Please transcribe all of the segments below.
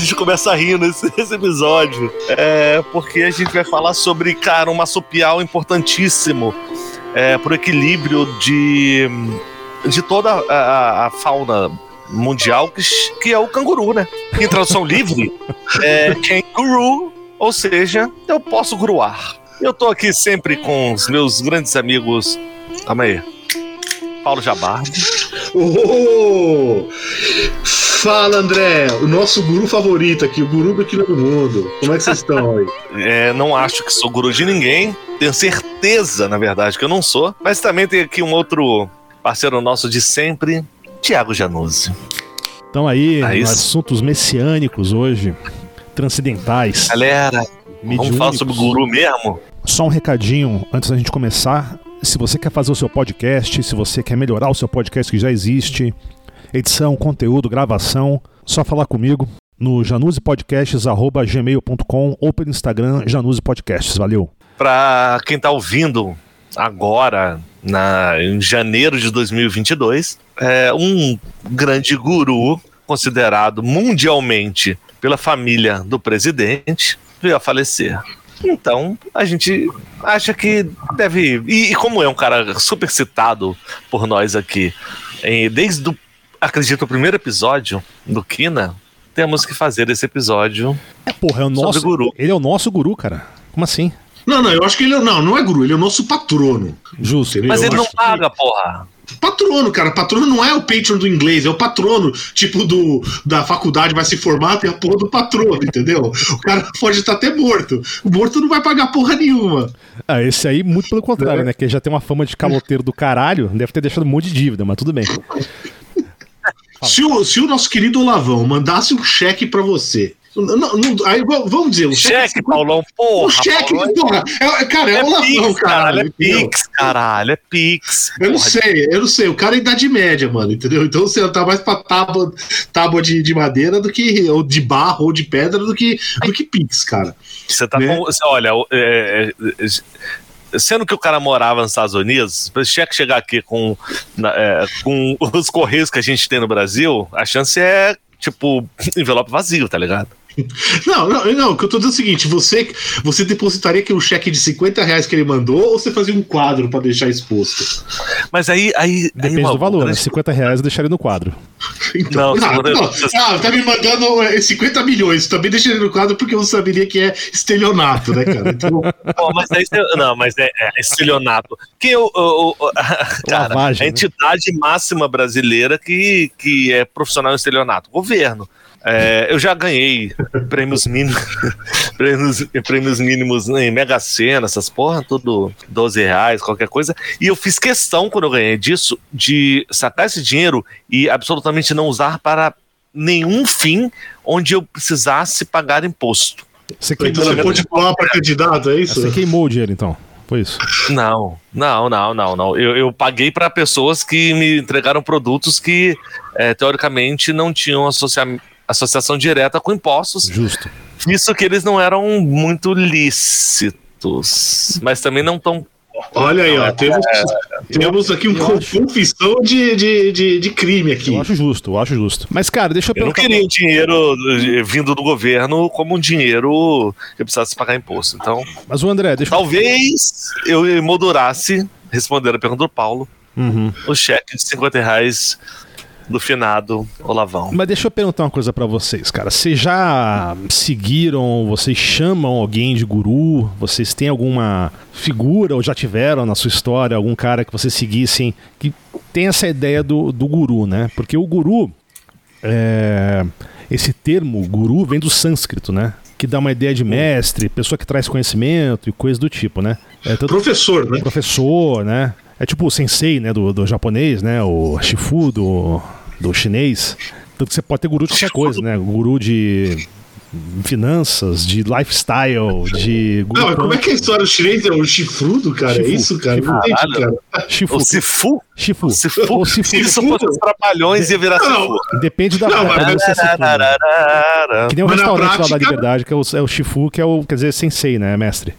gente começa rindo nesse, nesse episódio. É, porque a gente vai falar sobre, cara, um massopial importantíssimo é, pro equilíbrio de, de toda a, a fauna mundial, que, que é o canguru, né? Em tradução livre, é canguru, ou seja, eu posso gruar. Eu tô aqui sempre com os meus grandes amigos. Calma aí. Paulo Jabardi. Oh! Fala, André! O nosso guru favorito aqui, o guru do Quilo do Mundo. Como é que vocês estão aí? É, não acho que sou guru de ninguém. Tenho certeza, na verdade, que eu não sou. Mas também tem aqui um outro parceiro nosso de sempre, Tiago Januzzi. Então aí, é assuntos messiânicos hoje, transcendentais. Galera, vamos falar sobre o guru mesmo? Só um recadinho antes da gente começar. Se você quer fazer o seu podcast, se você quer melhorar o seu podcast que já existe, edição, conteúdo, gravação, só falar comigo no januzepodcasts.gmail.com ou pelo Instagram Januze Podcasts. Valeu. Para quem está ouvindo agora, na, em janeiro de 2022, é um grande guru considerado mundialmente pela família do presidente veio a falecer. Então, a gente acha que deve. E, e como é um cara super citado por nós aqui, desde o, acredito, o primeiro episódio do Kina, temos que fazer esse episódio. É, porra, é o nosso guru. Ele é o nosso guru, cara. Como assim? Não, não, eu acho que ele é, não, não é guru, ele é o nosso patrono. Justo. Entendeu? Mas ele não paga, que... porra. Patrono, cara. Patrono não é o patron do inglês, é o patrono, tipo, do, da faculdade vai se formar, tem a porra do patrono, entendeu? O cara pode estar até morto. O morto não vai pagar porra nenhuma. Ah, esse aí, muito pelo contrário, é. né? Que já tem uma fama de caloteiro do caralho, deve ter deixado um monte de dívida, mas tudo bem. Se o, se o nosso querido Olavão mandasse um cheque para você não, não, aí vamos dizer, o cheque. Cheque, Paulão, porra. O cheque, Paulão, porra. É, cara, é, é o Lavão, caralho. É Pix, caralho, é Pix. Eu não sei, eu não sei. O cara é idade média, mano, entendeu? Então você tá mais pra tábua, tábua de, de madeira do que. ou de barro ou de pedra do que, do que Pix, cara. Você tá né? com. Olha, é, é, sendo que o cara morava nos Estados Unidos, o cheque chegar aqui com, é, com os correios que a gente tem no Brasil, a chance é, tipo, envelope vazio, tá ligado? Não, não, não. O que eu tô dizendo é o seguinte: você, você depositaria aquele cheque de 50 reais que ele mandou ou você fazia um quadro para deixar exposto? Mas aí. aí Depende aí, do valor, né? 50 reais eu deixaria no quadro. Então, não, não, não. Ah, tá me mandando 50 é, milhões. Também deixaria no quadro porque eu saberia que é estelionato, né, cara? Então... Pô, mas aí, não, mas é, é estelionato. Quem o, o, o cara, Lavagem, a né? entidade né? máxima brasileira que, que é profissional em estelionato? Governo. É, eu já ganhei prêmios mínimos, prêmios, prêmios mínimos em Mega Sena, essas porra, tudo 12 reais, qualquer coisa. E eu fiz questão, quando eu ganhei disso, de sacar esse dinheiro e absolutamente não usar para nenhum fim onde eu precisasse pagar imposto. Você queimou então, você pode para candidato, é isso? Você queimou o dinheiro, então. Foi isso? Não, não, não, não, não. Eu, eu paguei para pessoas que me entregaram produtos que, é, teoricamente, não tinham associamento associação direta com impostos. Justo. Isso que eles não eram muito lícitos, mas também não tão Olha aí, ó, é, temos, é, temos aqui uma confissão de, de, de, de, crime aqui. Eu acho justo, eu acho justo. Mas, cara, deixa eu perguntar. Eu não queria o dinheiro vindo do governo como um dinheiro que precisasse pagar imposto. Então. Mas o André, deixa Talvez eu emoldurasse, respondendo a pergunta do Paulo, uhum. o cheque de 50 reais do finado Olavão. Mas deixa eu perguntar uma coisa para vocês, cara. Vocês já seguiram, vocês chamam alguém de guru? Vocês têm alguma figura ou já tiveram na sua história algum cara que vocês seguissem que tem essa ideia do, do guru, né? Porque o guru, é... esse termo guru vem do sânscrito, né? que dá uma ideia de mestre, pessoa que traz conhecimento e coisa do tipo, né? É, tanto, professor, né? Professor, né? É tipo o sensei, né, do, do japonês, né? O shifu do, do chinês. Tanto que você pode ter guru de qualquer coisa, né? Guru de finanças, de lifestyle, de. Não, como é que é a história do chinês é o chifrudo, cara? Chifu. É isso, cara? Chifu. Não entendi, cara. Chifu. O Sifu? Chifu. Sifu. O Sifu. Se isso fosse os trapalhões, ia virar não. Sifu. Depende da. Não, mas é Sifu, Que nem o mas restaurante prática... lá da Liberdade, que é o, é o Chifu, que é o, quer dizer, sensei, né? Mestre.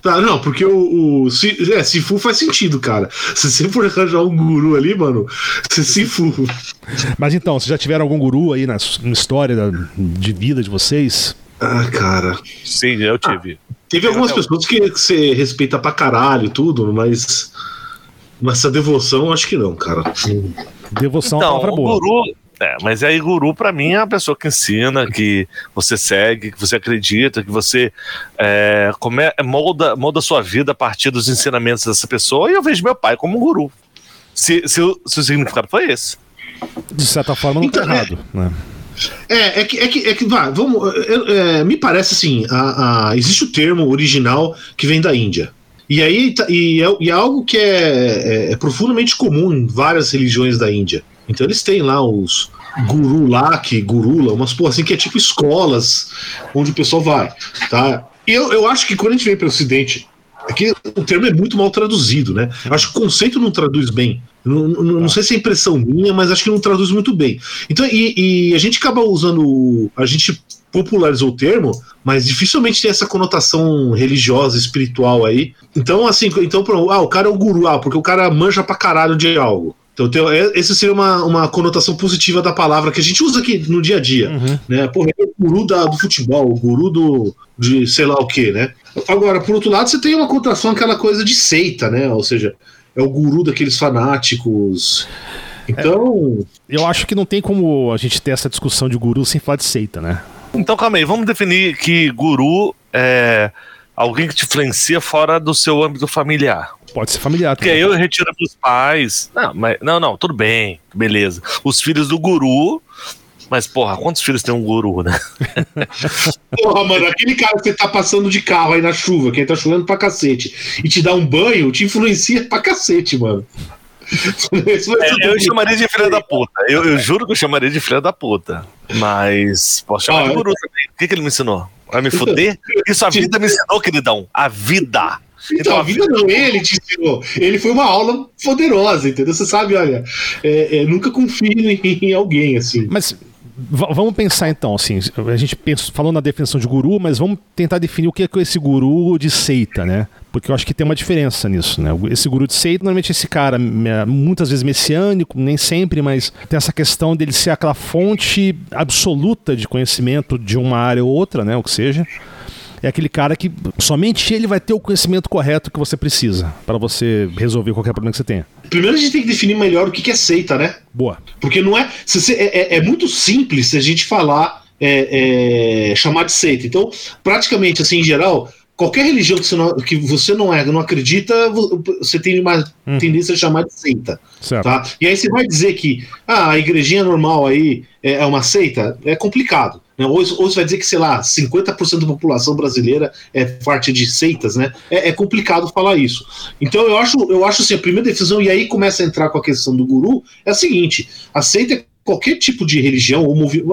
Tá, não, porque o, o é, Sifu faz sentido, cara. Se você for arranjar um guru ali, mano, você Sifu. Mas então, vocês já tiveram algum guru aí na, na história da, de vida de vocês? Ah, cara. Sim, eu tive. Ah, teve algumas eu, pessoas que, que você respeita pra caralho e tudo, mas. Mas essa devoção, acho que não, cara. Devoção então, é uma palavra boa. Guru, é, mas aí guru para mim é a pessoa que ensina, que você segue, que você acredita, que você é, come, molda, molda sua vida a partir dos ensinamentos dessa pessoa. E eu vejo meu pai como um guru. Se, se, se o significado foi esse. De certa forma não tá então, tá errado, é, né? É, é que, é que, é que vá, vamos, é, é, me parece assim, a, a, existe o termo original que vem da Índia. E aí tá, e é, e é algo que é, é, é profundamente comum em várias religiões da Índia. Então eles têm lá os guru lá, que gurula, umas porra assim que é tipo escolas onde o pessoal vai, tá? E eu, eu acho que quando a gente vem para o Ocidente, aqui o termo é muito mal traduzido, né? Eu acho que o conceito não traduz bem. Não, não, não, sei se é impressão minha, mas acho que não traduz muito bem. Então, e, e a gente acaba usando. A gente popularizou o termo, mas dificilmente tem essa conotação religiosa, espiritual aí. Então, assim, então, ah, o cara é o guru, ah, porque o cara manja pra caralho de algo. Então, tem, é, essa seria uma, uma conotação positiva da palavra que a gente usa aqui no dia a dia. Uhum. Né? Porra, é o guru da, do futebol, o guru do, de sei lá o que, né? Agora, por outro lado, você tem uma conotação aquela coisa de seita, né? Ou seja, é o guru daqueles fanáticos. Então. É, eu acho que não tem como a gente ter essa discussão de guru sem falar de seita, né? Então, calma aí, vamos definir que guru é alguém que te influencia fora do seu âmbito familiar. Pode ser familiar também. Porque aí eu retiro dos pais. Não, mas, não, não, tudo bem, beleza. Os filhos do guru. Mas, porra, quantos filhos tem um guru, né? porra, mano, aquele cara que você tá passando de carro aí na chuva, que tá chovendo pra cacete, e te dá um banho, te influencia pra cacete, mano. É, eu chamaria de filha da puta. Eu, eu, juro que eu chamaria de filha da puta. Mas posso chamar ah, de guru também. O que, que ele me ensinou? Vai me foder? Isso a vida me ensinou, queridão. A vida. Então, a vida não, ele te ensinou. Ele foi uma aula poderosa, entendeu? Você sabe, olha, é, é, nunca confie em, em, alguém, assim. Mas vamos pensar então, assim, a gente pensa, falou na definição de guru, mas vamos tentar definir o que é esse guru de seita, né? Porque eu acho que tem uma diferença nisso, né? Esse guru de seita, normalmente esse cara, muitas vezes messiânico, nem sempre, mas tem essa questão dele ser aquela fonte absoluta de conhecimento de uma área ou outra, né? O que seja é aquele cara que somente ele vai ter o conhecimento correto que você precisa para você resolver qualquer problema que você tenha. Primeiro a gente tem que definir melhor o que é seita, né? Boa. Porque não é. Se, é, é, é muito simples se a gente falar. É, é, chamar de seita. Então, praticamente, assim, em geral, qualquer religião que você não, que você não é, não acredita, você tem uma hum. tendência a chamar de seita. Certo. Tá? E aí você vai dizer que ah, a igrejinha normal aí é, é uma seita, é complicado. Né? Ou, ou você vai dizer que, sei lá, 50% da população brasileira é parte de seitas, né? É, é, complicado falar isso. Então eu acho, eu acho assim, a primeira decisão, e aí começa a entrar com a questão do guru, é a seguinte: a seita é qualquer tipo de religião, ou movi...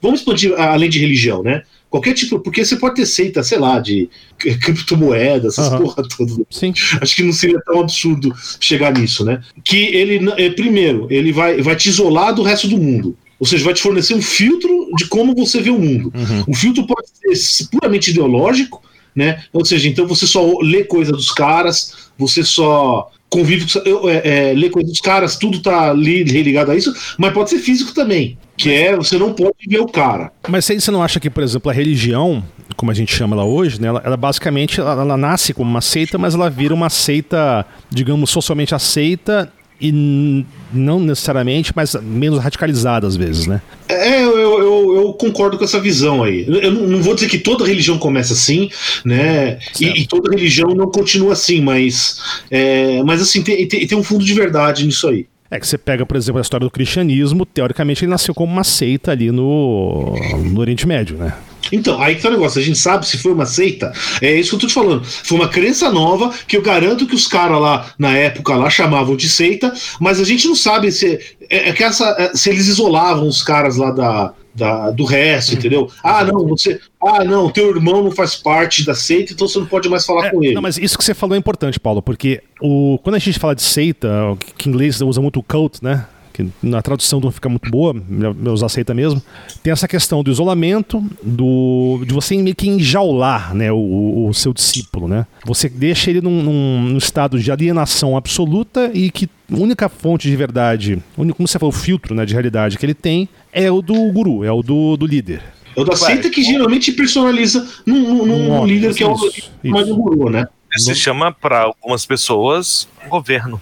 vamos expandir além de religião, né? Qualquer tipo, porque você pode ter seita, sei lá, de criptomoedas, essas uhum. porra toda. Sim. Acho que não seria tão absurdo chegar nisso, né? Que ele, é, primeiro, ele vai, vai te isolar do resto do mundo. Ou seja, vai te fornecer um filtro de como você vê o mundo. Uhum. O filtro pode ser puramente ideológico, né? Ou seja, então você só lê coisa dos caras, você só convive, é, é, lê coisa dos caras, tudo tá ali ligado a isso, mas pode ser físico também, que é você não pode ver o cara. Mas aí você não acha que, por exemplo, a religião, como a gente chama ela hoje, né, ela, ela basicamente ela, ela nasce como uma seita, mas ela vira uma seita, digamos, socialmente aceita e não necessariamente, mas menos radicalizada às vezes, né? É, eu, eu, eu concordo com essa visão aí. Eu não vou dizer que toda religião começa assim, né? E, e, toda religião não continua assim, mas, é, mas assim, tem, tem, tem um fundo de verdade nisso aí. É que você pega, por exemplo, a história do cristianismo, teoricamente ele nasceu como uma seita ali no, no Oriente Médio, né? Então, aí que tá o negócio, a gente sabe se foi uma seita, é isso que eu tô te falando. Foi uma crença nova que eu garanto que os caras lá, na época lá, chamavam de seita, mas a gente não sabe se, é, é que essa, é, se eles isolavam os caras lá da, da, do resto, hum, entendeu? Ah, não, você. Ah, não, teu irmão não faz parte da seita, então você não pode mais falar é, com ele. Não, mas isso que você falou é importante, Paulo, porque o, quando a gente fala de seita, que em inglês usa muito cult, né? Que na tradução não fica muito boa, meus aceita mesmo. Tem essa questão do isolamento, do de você meio que enjaular né, o, o seu discípulo, né? Você deixa ele num, num, estado de alienação absoluta e que a única fonte de verdade, único, como você falou, o filtro né, de realidade que ele tem é o do guru, é o do, do líder. É o da seita que geralmente personaliza num, num, um líder que é o mais do guru, né? Se chama para algumas pessoas governo.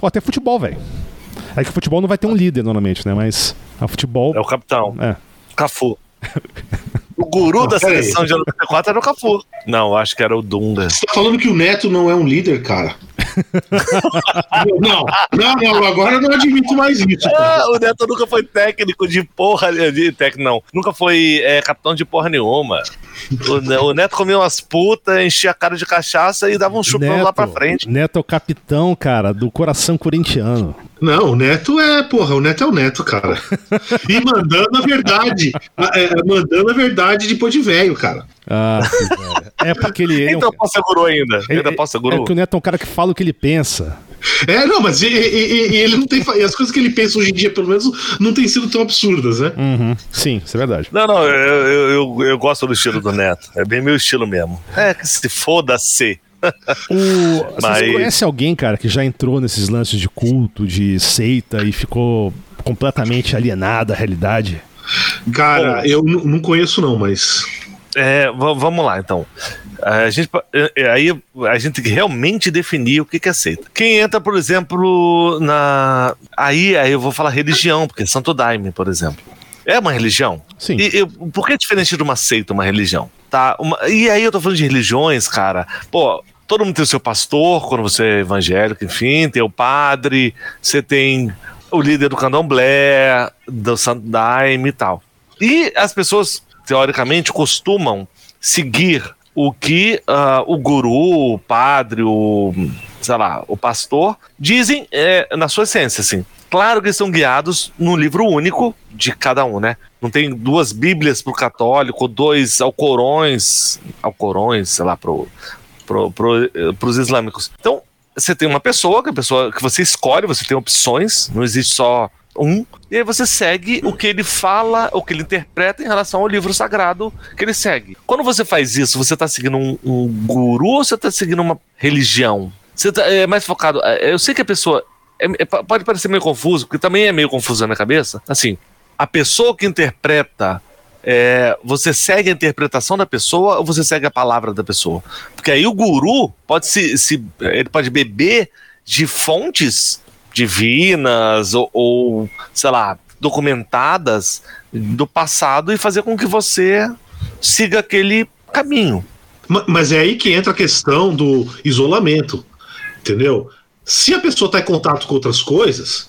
Ou até futebol, velho. É que futebol não vai ter um líder normalmente, né? Mas a futebol. É o capitão. É. Cafu. O guru da seleção de 94 era o Cafu. Não, acho que era o Dunga. Você tá falando que o Neto não é um líder, cara? não, não, não, agora eu não admito mais isso. Ah, o Neto nunca foi técnico de porra de técnico, não. Nunca foi é, capitão de porra nenhuma. O, o, Neto comia umas putas, enchia a cara de cachaça e dava um chupão Neto, lá pra frente. Neto é o capitão, cara, do coração corintiano. Não, o Neto é, porra, o Neto é o Neto, cara. E mandando a verdade. É, é, mandando a verdade depois de velho, cara. Ah, é porque ele. Então é um, posso guru ainda. Ele, ainda posso ser guru. É que o Neto é um cara que fala o que ele pensa. É, não, mas e, e, e ele não tem. As coisas que ele pensa hoje em dia, pelo menos, não tem sido tão absurdas, né? Uhum. Sim, isso é verdade. Não, não, eu, eu, eu, eu, gosto do estilo do Neto. É bem meu estilo mesmo. É que se foda-se. O... Mas... Você conhece alguém, cara, que já entrou nesses lances de culto, de seita e ficou completamente alienado à realidade? Cara, eu não conheço, não, mas. É, vamos lá, então. A gente, é, é, aí a gente tem que realmente definir o que, que é seita. Quem entra, por exemplo, na. Aí, aí eu vou falar religião, porque Santo Daime, por exemplo. É uma religião? Sim. E, e, por que é diferente de uma seita, uma religião? Tá? Uma, e aí eu tô falando de religiões, cara. Pô, todo mundo tem o seu pastor, quando você é evangélico, enfim, tem o padre, você tem o líder do candomblé, do Santo Daime e tal. E as pessoas teoricamente, costumam seguir o que uh, o guru, o padre, o, sei lá, o pastor dizem é, na sua essência, assim. Claro que eles são guiados no livro único de cada um, né? Não tem duas bíblias para o católico, dois alcorões, alcorões, sei lá, pro, pro, pro, pros islâmicos. Então, você tem uma pessoa, que, a pessoa que você escolhe, você tem opções, não existe só um, e aí você segue o que ele fala, o que ele interpreta em relação ao livro sagrado que ele segue. Quando você faz isso, você está seguindo um, um, guru ou você está seguindo uma religião? Você tá, é mais focado. É, eu sei que a pessoa. É, é, pode parecer meio confuso, porque também é meio confuso na minha cabeça. Assim, a pessoa que interpreta. É, você segue a interpretação da pessoa ou você segue a palavra da pessoa? Porque aí o guru pode se, se ele pode beber de fontes divinas ou, ou, sei lá, documentadas do passado e fazer com que você siga aquele caminho. Mas é aí que entra a questão do isolamento, entendeu? Se a pessoa está em contato com outras coisas,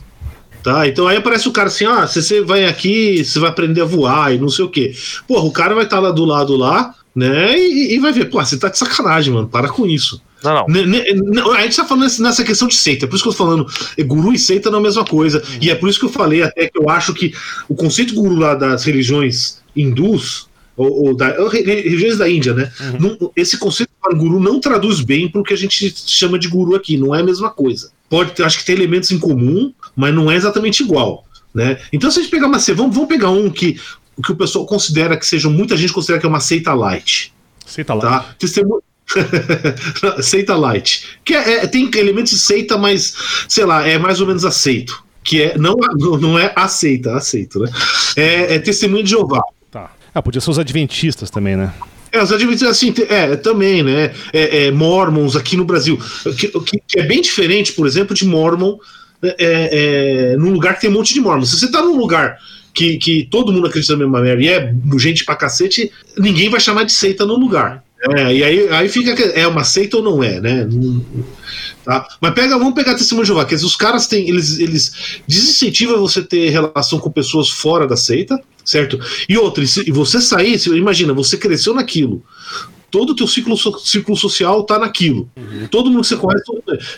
tá? Então aí aparece o cara assim, ah, você vai aqui, você vai aprender a voar e não sei o quê. Porra, o cara vai estar tá lá do lado lá, né? E, e vai ver, pô, você tá de sacanagem, mano, para com isso. Não, não. A gente tá falando nessa questão de seita, é por isso que eu tô falando, guru e seita não é a mesma coisa. Uhum. E é por isso que eu falei até que eu acho que o conceito guru lá das religiões hindus, ou, ou da, religiões da Índia, né? Uhum. Não, esse conceito de guru não traduz bem para o que a gente chama de guru aqui, não é a mesma coisa. Pode ter, acho que tem elementos em comum, mas não é exatamente igual. Né? Então, se a gente pegar uma seita, vamos, vamos pegar um que, que o pessoal considera que seja, muita gente considera que é uma seita light. Seita light. Tá? Testemunho, seita light. Que é, é, tem elementos de seita, mas, sei lá, é mais ou menos aceito. Que é, não, não é aceita, aceito, né? É, é testemunho de Jeová. Tá. Ah, podia ser os adventistas também, né? É, os adventistas, assim, é, também, né? É, é, mormons aqui no Brasil. Que, que, é bem diferente, por exemplo, de mormon é, é, num lugar que tem um monte de mormons. Se você tá num lugar que, que todo mundo acredita na mesma merda e é gente pra cacete, ninguém vai chamar de seita no lugar. É, e aí, aí fica. É uma seita ou não é, né? Tá? Mas pega, vamos pegar testemunho de Jeová, que os caras têm. Eles, eles desincentivam você ter relação com pessoas fora da seita, certo? E outra, e você sair, imagina, você cresceu naquilo. Todo o teu ciclo, ciclo social tá naquilo. Uhum. Todo mundo que você conhece.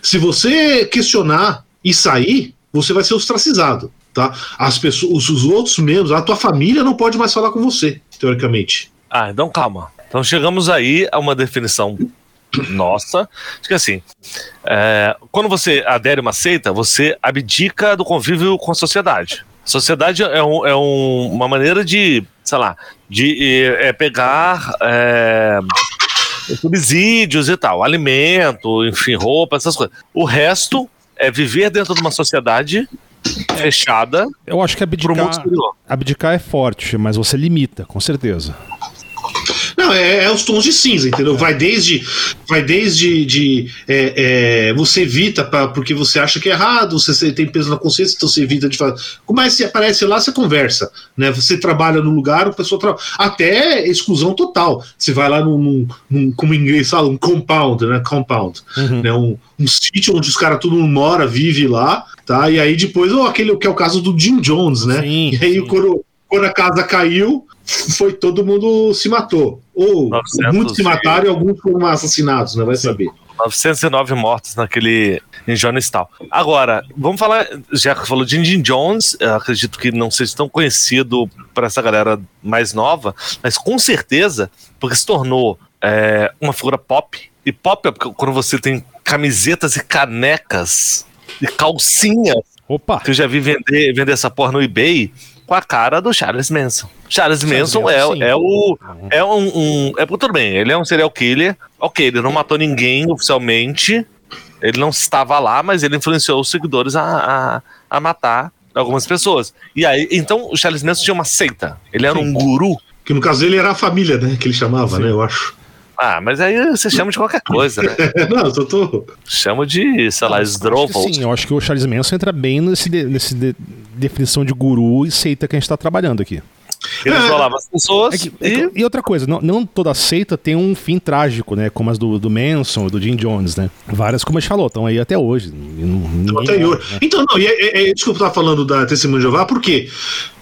Se você questionar e sair, você vai ser ostracizado. Tá? As pessoas, os outros membros, a tua família não pode mais falar com você, teoricamente. Ah, então calma. Então chegamos aí a uma definição nossa. Que assim, é, quando você adere a uma seita, você abdica do convívio com a sociedade. A sociedade é, um, é um, uma maneira de, sei lá, de é, pegar é, subsídios e tal, alimento, enfim, roupa, essas coisas. O resto é viver dentro de uma sociedade fechada. Eu acho que abdicar, abdicar é forte, mas você limita, com certeza. Não, é, é, os tons de cinza, entendeu? Vai desde, vai desde de, é, é, você evita pra, porque você acha que é errado, você tem peso na consciência, então você evita de falar. Como é que aparece lá, você conversa, né? Você trabalha no lugar, o pessoal tra... até exclusão total. Você vai lá num, num, num como em inglês fala, um compound, né? Compound, uhum. né? Um, um sítio onde os caras tudo mora, vive lá, tá? E aí depois, oh, aquele que é o caso do Jim Jones, né? Sim, e aí sim. quando, quando a casa caiu, foi todo mundo se matou. Ou 900, muitos se mataram e alguns foram assassinados, né? Vai saber. 909 mortos naquele em Jonestown. Agora, vamos falar, já que falou de Indiana Jones, acredito que não seja tão conhecido para essa galera mais nova, mas com certeza, porque se tornou é, uma figura pop, e pop é quando você tem camisetas e canecas e calcinhas. Opa! Que eu já vi vender, vender essa porra no eBay com a cara do Charles Manson. Charles Manson é, é o. É um, um. É tudo bem, ele é um serial killer. Ok, ele não matou ninguém oficialmente. Ele não estava lá, mas ele influenciou os seguidores a, a, a matar algumas pessoas. E aí, então, o Charles Manson tinha uma seita. Ele era Sim. um guru. Que no caso ele era a família, né? Que ele chamava, Sim. né? Eu acho. Ah, mas aí você chama de qualquer coisa, né? não, eu tô. Chama de, sei lá, Sdrovol. Sim, eu acho que o Charles Manson entra bem nesse, nesse de, definição de guru e seita que a gente tá trabalhando aqui. Ele isolava as pessoas. É que, é e... e... outra coisa, não, não, toda seita tem um fim trágico, né? Como as do, do Manson, do Jim Jones, né? Várias, como a gente falou, estão aí até hoje. Não, até hoje. Né? Então, não, e é, é, desculpa estar falando da Testemunha de Jeová, porque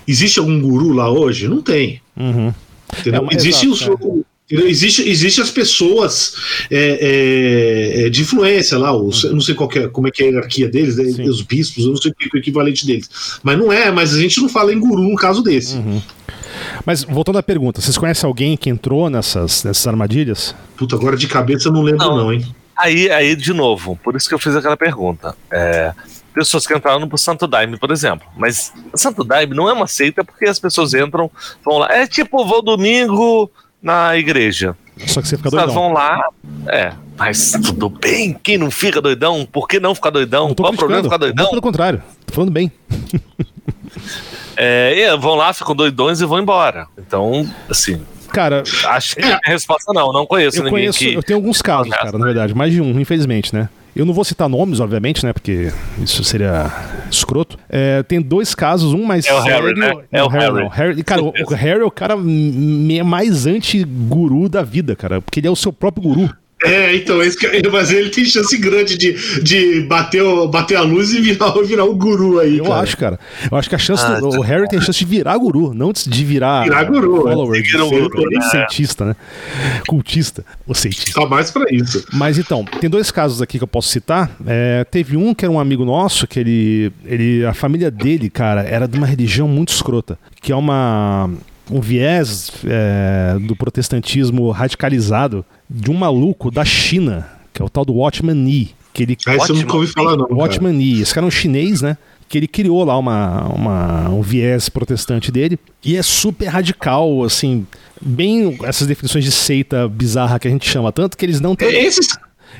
existe algum guru lá hoje? Não tem. Uhum. É, existe exato, o, Existe, existe as pessoas é, é, é, de influência lá, os, eu não sei qual é, como é que é a hierarquia deles, né, os bispos, eu não sei o, o equivalente deles. Mas não é, mas a gente não fala em guru no caso desse. Uhum. Mas voltando à pergunta, vocês conhecem alguém que entrou nessas, nessas armadilhas? Puta, agora de cabeça eu não lembro, não, não hein? Aí, aí, de novo, por isso que eu fiz aquela pergunta. É, pessoas que entraram pro Santo Daime, por exemplo. Mas Santo Daime não é uma seita porque as pessoas entram, vão lá. É tipo, vou domingo na igreja. Só que você fica doidão. Elas vão lá, é, mas tudo bem, quem não fica doidão? Por que não ficar doidão? Qual o problema de ficar doidão? Pelo contrário, tô falando bem. é, vão lá, ficam doidões e vão embora. Então, assim, Cara, acho que a resposta não, não conheço eu ninguém conheço, que... Eu tenho alguns casos, cara, na verdade, mais de um, infelizmente, né? Eu não vou citar nomes, obviamente, né? Porque isso seria escroto. É, tem dois casos, um mais é o sério. Harry, né? É, o Harry. Harry. Harry cara, o Harry é o cara mais anti-guru da vida, cara. Porque ele é o seu próprio guru. É, então, esse, mas ele tem chance grande de, de bater, bater a luz e virar, virar o guru aí. Eu cara. acho, cara. Eu acho que a chance ah, do, tá. o Harry tem chance de virar guru, não de virar, virar guru, é. follower, é. de ser guru, né? cientista, né? Cultista. O cientista. Só mais pra isso. Mas então, tem dois casos aqui que eu posso citar. É, teve um que era um amigo nosso, que ele, ele. A família dele, cara, era de uma religião muito escrota. Que é uma um viés é, do protestantismo radicalizado de um maluco da China, que é o tal do Watchman Nee. Que ele, ah, isso eu nunca ouvi falar, não. Watchman Nee. Esse cara é um chinês, né? Que ele criou lá uma, uma, um viés protestante dele. E é super radical, assim, bem essas definições de seita bizarra que a gente chama. Tanto que eles não têm. É, esses...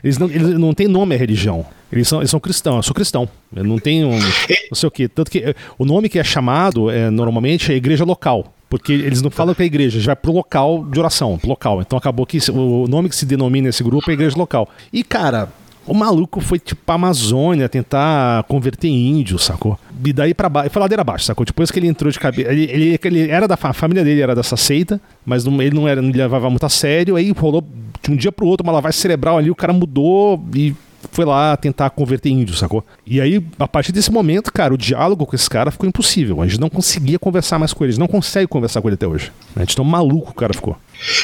Eles não, eles não têm nome a religião. Eles são, eles são cristãos. Eu sou cristão. Eu não tenho. Um, não sei o quê. Tanto que eh, o nome que é chamado é, normalmente é igreja local. Porque eles não falam que é igreja, já vai pro local de oração, pro local. Então acabou que o nome que se denomina esse grupo é igreja local. E, cara, o maluco foi, tipo, pra Amazônia tentar converter índio, sacou? E daí pra baixo, foi ladeira abaixo, sacou? Depois que ele entrou de cabeça. Ele, ele, ele, era da a família dele, era dessa seita, mas não, ele não era, não levava muito a sério. Aí rolou de um dia pro outro uma lavagem cerebral ali, o cara mudou e foi lá tentar converter índio, sacou? E aí, a partir desse momento, cara, o diálogo com esse cara ficou impossível. A gente não conseguia conversar mais com ele. A gente não consegue conversar com ele até hoje. A gente tão maluco o cara ficou.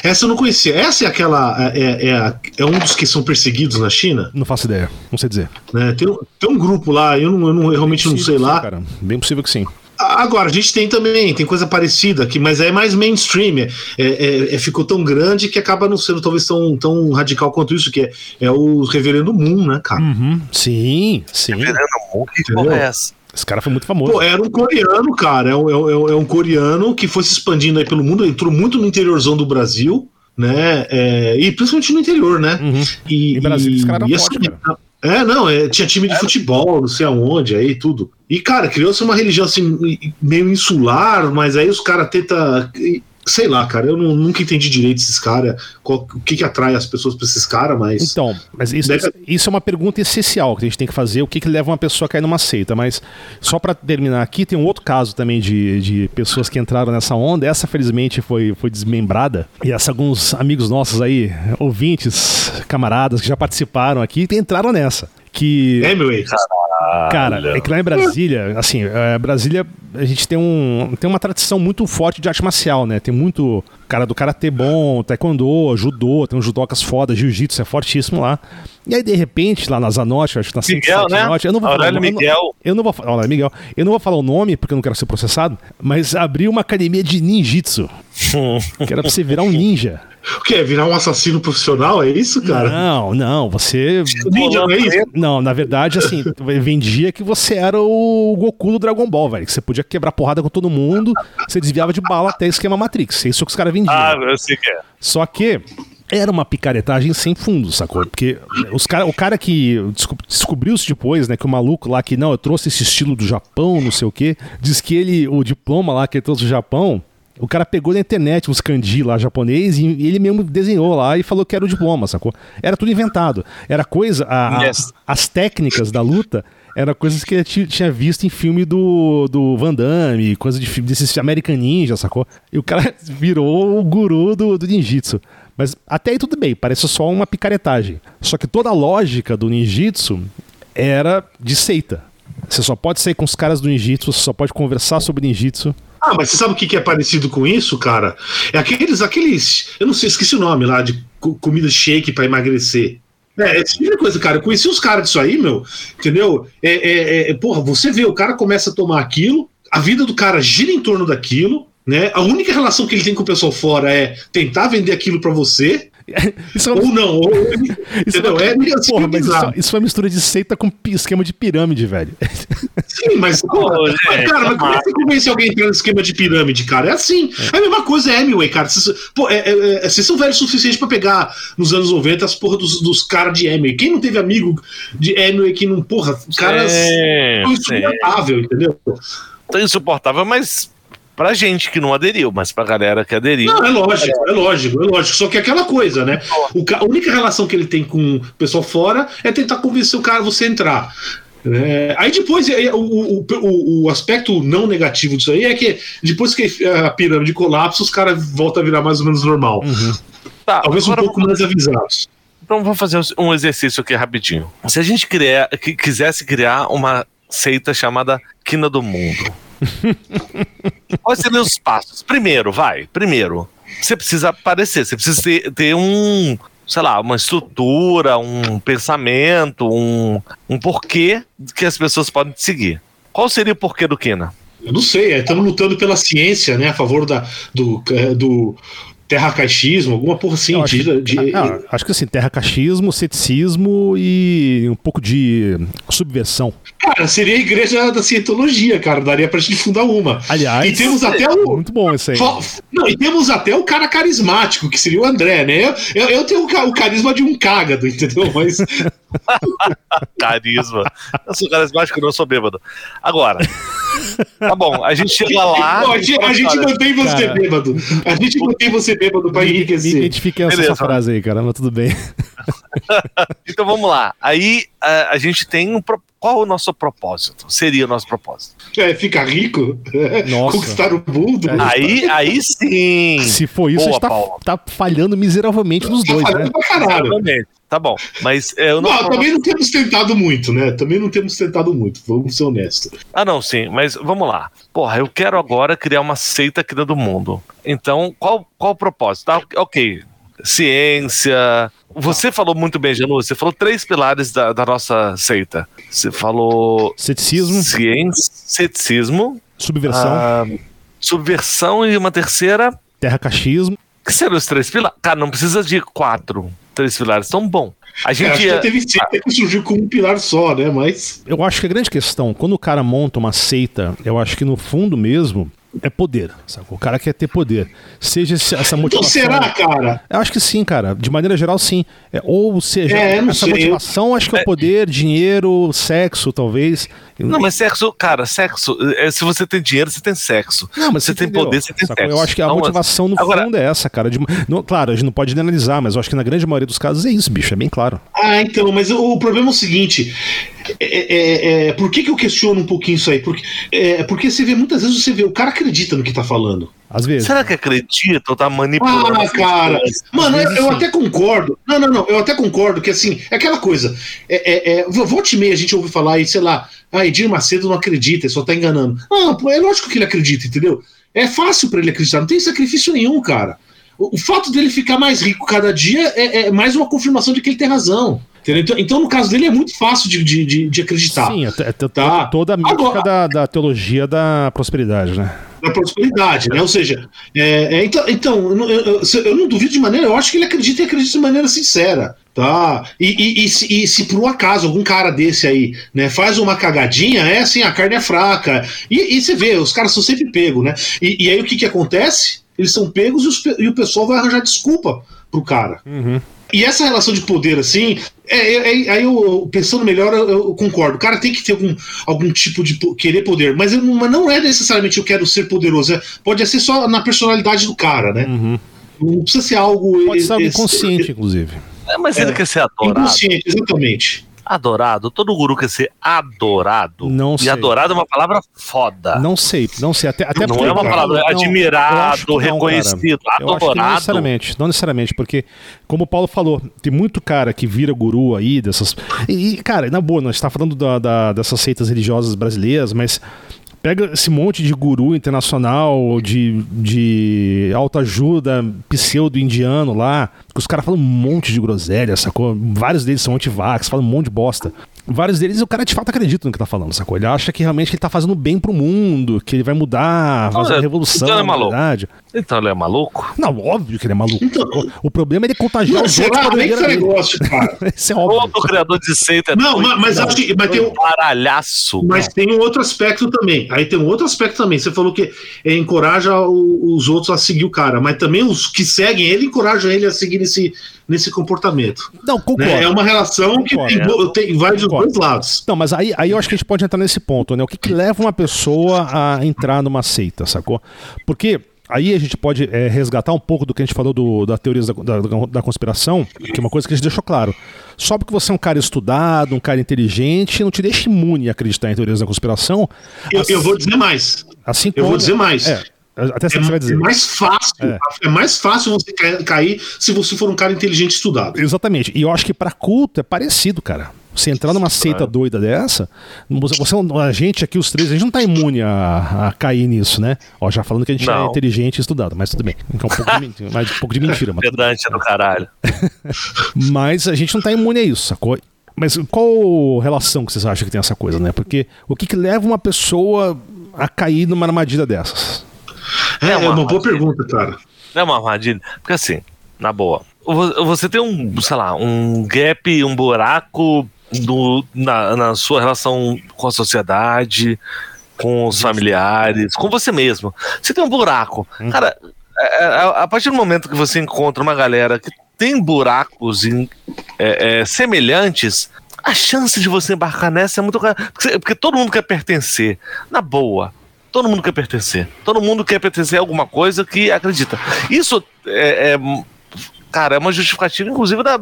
Essa eu não conhecia. Essa é aquela. É, é, é, é um dos que são perseguidos na China? Não faço ideia. Não sei dizer. É, tem, tem um grupo lá, eu, não, eu, não, realmente não sei lá. Cara. Bem possível que sim. Agora, a gente tem também, tem coisa parecida aqui, mas é mais mainstream. É, é, é, ficou tão grande que acaba não sendo talvez tão, tão radical quanto isso, que é, é o Reverendo Moon, né, cara? Uhum. Sim, sim. Reverendo Moon, que porra é essa? Esse cara foi muito famoso. Pô, era um coreano, cara. É um, é, um, é um coreano que foi se expandindo aí pelo mundo, entrou muito no interiorzão do Brasil, né? É, e principalmente no interior, né? Uhum. E, em Brasília, esse cara era forte, assim, cara. É, não, é, tinha time de futebol, não sei aonde, aí tudo. E, cara, criou-se uma religião assim, meio insular, mas aí os caras tentam sei lá, cara, eu não, nunca entendi direito esses caras, o que, que atrai as pessoas para esses caras, mas. Então, mas isso, deve... isso é uma pergunta essencial que a gente tem que fazer: o que, que leva uma pessoa a cair numa seita? Mas só para terminar aqui, tem um outro caso também de, de pessoas que entraram nessa onda. Essa, felizmente, foi, foi desmembrada. E essa, alguns amigos nossos aí, ouvintes, camaradas que já participaram aqui, entraram nessa. Que. É, meu Cara, é que lá em Brasília, assim, é, Brasília, a gente tem, um, tem uma tradição muito forte de arte marcial, né? Tem muito cara do karatê bom, taekwondo, judô, tem um judocas foda, jiu-jitsu é fortíssimo lá. E aí, de repente, lá na Zanote, acho que na Miguel, né? Norte, eu não vou Aurélio falar, Miguel. Eu não, eu não vou falar, Miguel. Eu não vou falar o nome porque eu não quero ser processado, mas abriu uma academia de ninjitsu. que era pra você virar um ninja. O quê? Virar um assassino profissional? É isso, cara? Não, não. Você. Ninja, não é isso? Não, na verdade, assim, vendia que você era o Goku do Dragon Ball, velho. Que você podia quebrar porrada com todo mundo, você desviava de bala até esquema Matrix. É isso que os caras vendiam. Ah, eu sei que é. Só que era uma picaretagem sem fundo, sacou? Porque os cara, o cara que descobriu-se depois, né, que o maluco lá que não, eu trouxe esse estilo do Japão, não sei o quê, diz que ele, o diploma lá que ele trouxe do Japão, o cara pegou na internet uns kanji lá japonês e ele mesmo desenhou lá e falou que era o diploma, sacou? Era tudo inventado. Era coisa. A, yes. a, as técnicas da luta eram coisas que ele tinha visto em filme do, do Van Damme, coisa de filme desses American Ninja, sacou? E o cara virou o guru do, do ninjitsu. Mas até aí tudo bem, parece só uma picaretagem. Só que toda a lógica do ninjitsu era de seita. Você só pode sair com os caras do ninjitsu, você só pode conversar sobre ninjitsu ah, mas você sabe o que é parecido com isso, cara? É aqueles, aqueles, eu não sei, esqueci o nome lá, de comida shake para emagrecer. É, esse tipo de coisa, cara. Eu conheci os caras disso aí, meu, entendeu? É, é, é, porra, você vê, o cara começa a tomar aquilo, a vida do cara gira em torno daquilo, né? A única relação que ele tem com o pessoal fora é tentar vender aquilo para você, isso é ou não, ou, isso entendeu? É, é assim, porra, mas isso, isso foi mistura de seita com esquema de pirâmide, velho. Sim, mas, porra, oh, mas cara, mas como é que você convence alguém a entrar no esquema de pirâmide, cara? É assim. É, a mesma coisa é Amway, cara. Vocês, pô, é, é, é, vocês são velhos o suficiente pra pegar nos anos 90 as porra dos, dos caras de Amway. Quem não teve amigo de Amway que não, porra, caras é, insuportável, entendeu? Tá insuportável, mas pra gente que não aderiu, mas pra galera que aderiu. Não, é lógico, é lógico, é lógico. Só que é aquela coisa, né? O, a única relação que ele tem com o pessoal fora é tentar convencer o cara a você entrar. É, aí depois, o, o, o, o, aspecto não negativo disso aí é que depois que a pirâmide colapsa, os caras voltam a virar mais ou menos normal. Uhum. Tá, Talvez um pouco mais avisados. Então vamos fazer um exercício aqui rapidinho. Se a gente criar, que, quisesse criar uma seita chamada Quina do Mundo. Quais seriam os passos? Primeiro, vai. Primeiro, você precisa aparecer, você precisa ter, ter um, sei lá, uma estrutura, um pensamento, um, um porquê que as pessoas podem seguir. Qual seria o porquê do Kina? Eu não sei, estamos é, lutando pela ciência, né? A favor da, do, é, do terracaixismo, alguma porra assim. Acho, de, de... Ah, acho que assim, terracaixismo, ceticismo e um pouco de subversão. Cara, seria a igreja da cientologia, cara. Daria pra gente fundar uma. Aliás, e temos até o. Muito bom isso aí. Não, e temos até o cara carismático, que seria o André, né? Eu, eu, eu tenho o carisma de um cágado, entendeu? Mas. carisma. Eu sou carismático, não sou bêbado. Agora. Tá bom, a gente chega lá. Não, a gente, a gente mantém você cara, bêbado. A gente mantém você bêbado pra enriquecer. Me identifiquei essa frase aí, cara, mas tudo bem. então vamos lá. Aí a, a gente tem um. Qual o nosso propósito? Seria o nosso propósito? É, ficar rico? Nossa. Conquistar o mundo? É, aí, aí sim. Se for isso, Boa, a gente tá, tá falhando miseravelmente nos tá dois, né? Exatamente. Tá bom, mas é, eu não. Não, também não temos tentado muito, né? Também não temos tentado muito, vamos ser honestos. Ah, não, sim, mas vamos lá. Porra, eu quero agora criar uma seita aqui dentro do mundo. Então, qual, qual o propósito? Tá, ok. ciência. Você falou muito bem, Janu. Você falou três pilares da, da nossa seita. Você falou. Ceticismo. Ciência, ceticismo. Subversão. Ah, subversão e uma terceira. Terracachismo. Que seriam os três pilares? Cara, não precisa de quatro. Três pilares tão bom. A gente é, acho ia... que teve seita que surgiu com um pilar só, né? Mas. Eu acho que a grande questão, quando o cara monta uma seita, eu acho que no fundo mesmo, é poder. Sabe? O cara quer ter poder. Seja essa motivação. Então será, cara? Eu acho que sim, cara. De maneira geral, sim. É, ou seja, é, essa sei. motivação, acho que é o poder, dinheiro, sexo, talvez. Não, mas sexo, cara, sexo. É, se você tem dinheiro, você tem sexo. Não, mas você, tem poder, você tem sexo. Eu acho que a então, motivação no Agora, fundo é essa, cara. De, não, claro, a gente não pode analisar, mas eu acho que na grande maioria dos casos é isso, bicho. É bem claro. Ah, então, mas o, o problema é o seguinte: é, é, é, é, por que, que eu questiono um pouquinho isso aí? Porque, é, porque você vê, muitas vezes você vê, o cara acredita no que tá falando. Às vezes. Será que acredita ou tá manipulando? Ah, cara. Mano, eu, eu até concordo. Não, não, não. Eu até concordo que, assim, é aquela coisa. É, é, é, volte e meia a gente ouve falar aí, sei lá, ah, Edir Macedo não acredita, ele só tá enganando. Não, é lógico que ele acredita, entendeu? É fácil para ele acreditar, não tem sacrifício nenhum, cara. O, o fato dele ficar mais rico cada dia é, é mais uma confirmação de que ele tem razão. Então, então, no caso dele, é muito fácil de, de, de acreditar. Sim, é, tá? toda a mística Agora, da, da, teologia da prosperidade, né? Da prosperidade, né? Ou seja, é, é, então, então eu, eu, eu, não duvido de maneira, eu acho que ele acredita e acredita de maneira sincera, tá? E, e, e, se, e se por um acaso algum cara desse aí né, faz uma cagadinha, é assim, a carne é fraca. E, e você vê, os caras são sempre pegos, né? E, aí o que, que acontece? Eles são pegos e, os, e o pessoal vai arranjar desculpa pro cara. Uhum. E essa relação de poder, assim, é, é, é, aí eu, pensando melhor, eu, eu, concordo. O cara tem que ter algum, algum tipo de querer poder, mas, eu, mas não é necessariamente eu quero ser poderoso. É, pode ser só na personalidade do cara, né? Uhum. Não precisa ser algo. Pode ser algo inconsciente, inclusive. É, mas ele é, quer ser adorado. Inconsciente, exatamente adorado. Todo guru quer ser adorado. Não sei. E adorado é uma palavra foda. Não sei, não sei. Até, até não porque, é uma palavra não, admirado, reconhecido, não, adorado. não necessariamente, não necessariamente, porque, como o Paulo falou, tem muito cara que vira guru aí dessas. E, cara, na boa, nós está falando da, da, dessas seitas religiosas brasileiras, mas pega esse monte de guru internacional, de, de autoajuda pseudo-indiano lá, que os caras falam um monte de groselha, sacou? Vários deles são anti-vax, falam um monte de bosta vários deles o cara de fato acredita no que tá falando, sacou? Ele acha que realmente ele tá fazendo bem pro mundo, que ele vai mudar, fazer uma revolução. Então ele é maluco. Então ele é maluco? Não, óbvio que ele é maluco. Então, o problema é ele contagiar os outros pra esse negócio, cara. Esse é óbvio. Todo criador de seita é Não, mas, mas, acho que, mas tem um baralhaço. Mas tem um outro aspecto também. Aí tem um outro aspecto também. Você falou que encoraja os outros a seguir o cara, mas também os que seguem ele encorajam ele a seguir nesse nesse comportamento. Não, concordo. Né? É uma relação que tem, tem, vai dos dois lados. Não, mas aí, aí eu acho que a gente pode entrar nesse ponto, né? O que, que leva uma pessoa a entrar numa seita, sacou? Porque aí a gente pode é, resgatar um pouco do que a gente falou do, da teoria da, da, da, conspiração, que é uma coisa que a gente deixou claro. Só porque você é um cara estudado, um cara inteligente, não te deixa imune a acreditar em teorias da conspiração. Eu, assim, eu vou dizer mais. Assim como, eu vou dizer mais. É, até é, você vai dizer. É mais fácil, é. é. mais fácil você cair se você for um cara inteligente estudado. Exatamente. E eu acho que para culto é parecido, cara. Você entrar numa seita doida dessa, você, a gente aqui, os três, a gente não tá imune a, a cair nisso, né? Ó, já falando que a gente é não. é inteligente e estudado, mas tudo bem. Então, um pouco de, mais, um pouco de mentira. Mas Pedante do caralho. mas a gente não tá imune a isso, sacou? Mas qual relação que vocês acham que tem essa coisa, né? Porque o que, que leva uma pessoa a cair numa armadilha dessas? É, é uma, é uma boa pergunta, cara. Não é uma armadilha? Porque assim, na boa, você tem um, sei lá, um gap, um buraco do, na, na sua relação com a sociedade, com os familiares, com você mesmo. Você tem um buraco. Hum. Cara, a, é, é, a, partir do momento que você encontra uma galera que tem buracos em, é, é, semelhantes, a chance de você embarcar nessa é muito. Porque, porque todo mundo quer pertencer. Na boa. Todo mundo quer pertencer. Todo mundo quer pertencer a alguma coisa que acredita. Isso é, é cara, é uma justificativa, inclusive, da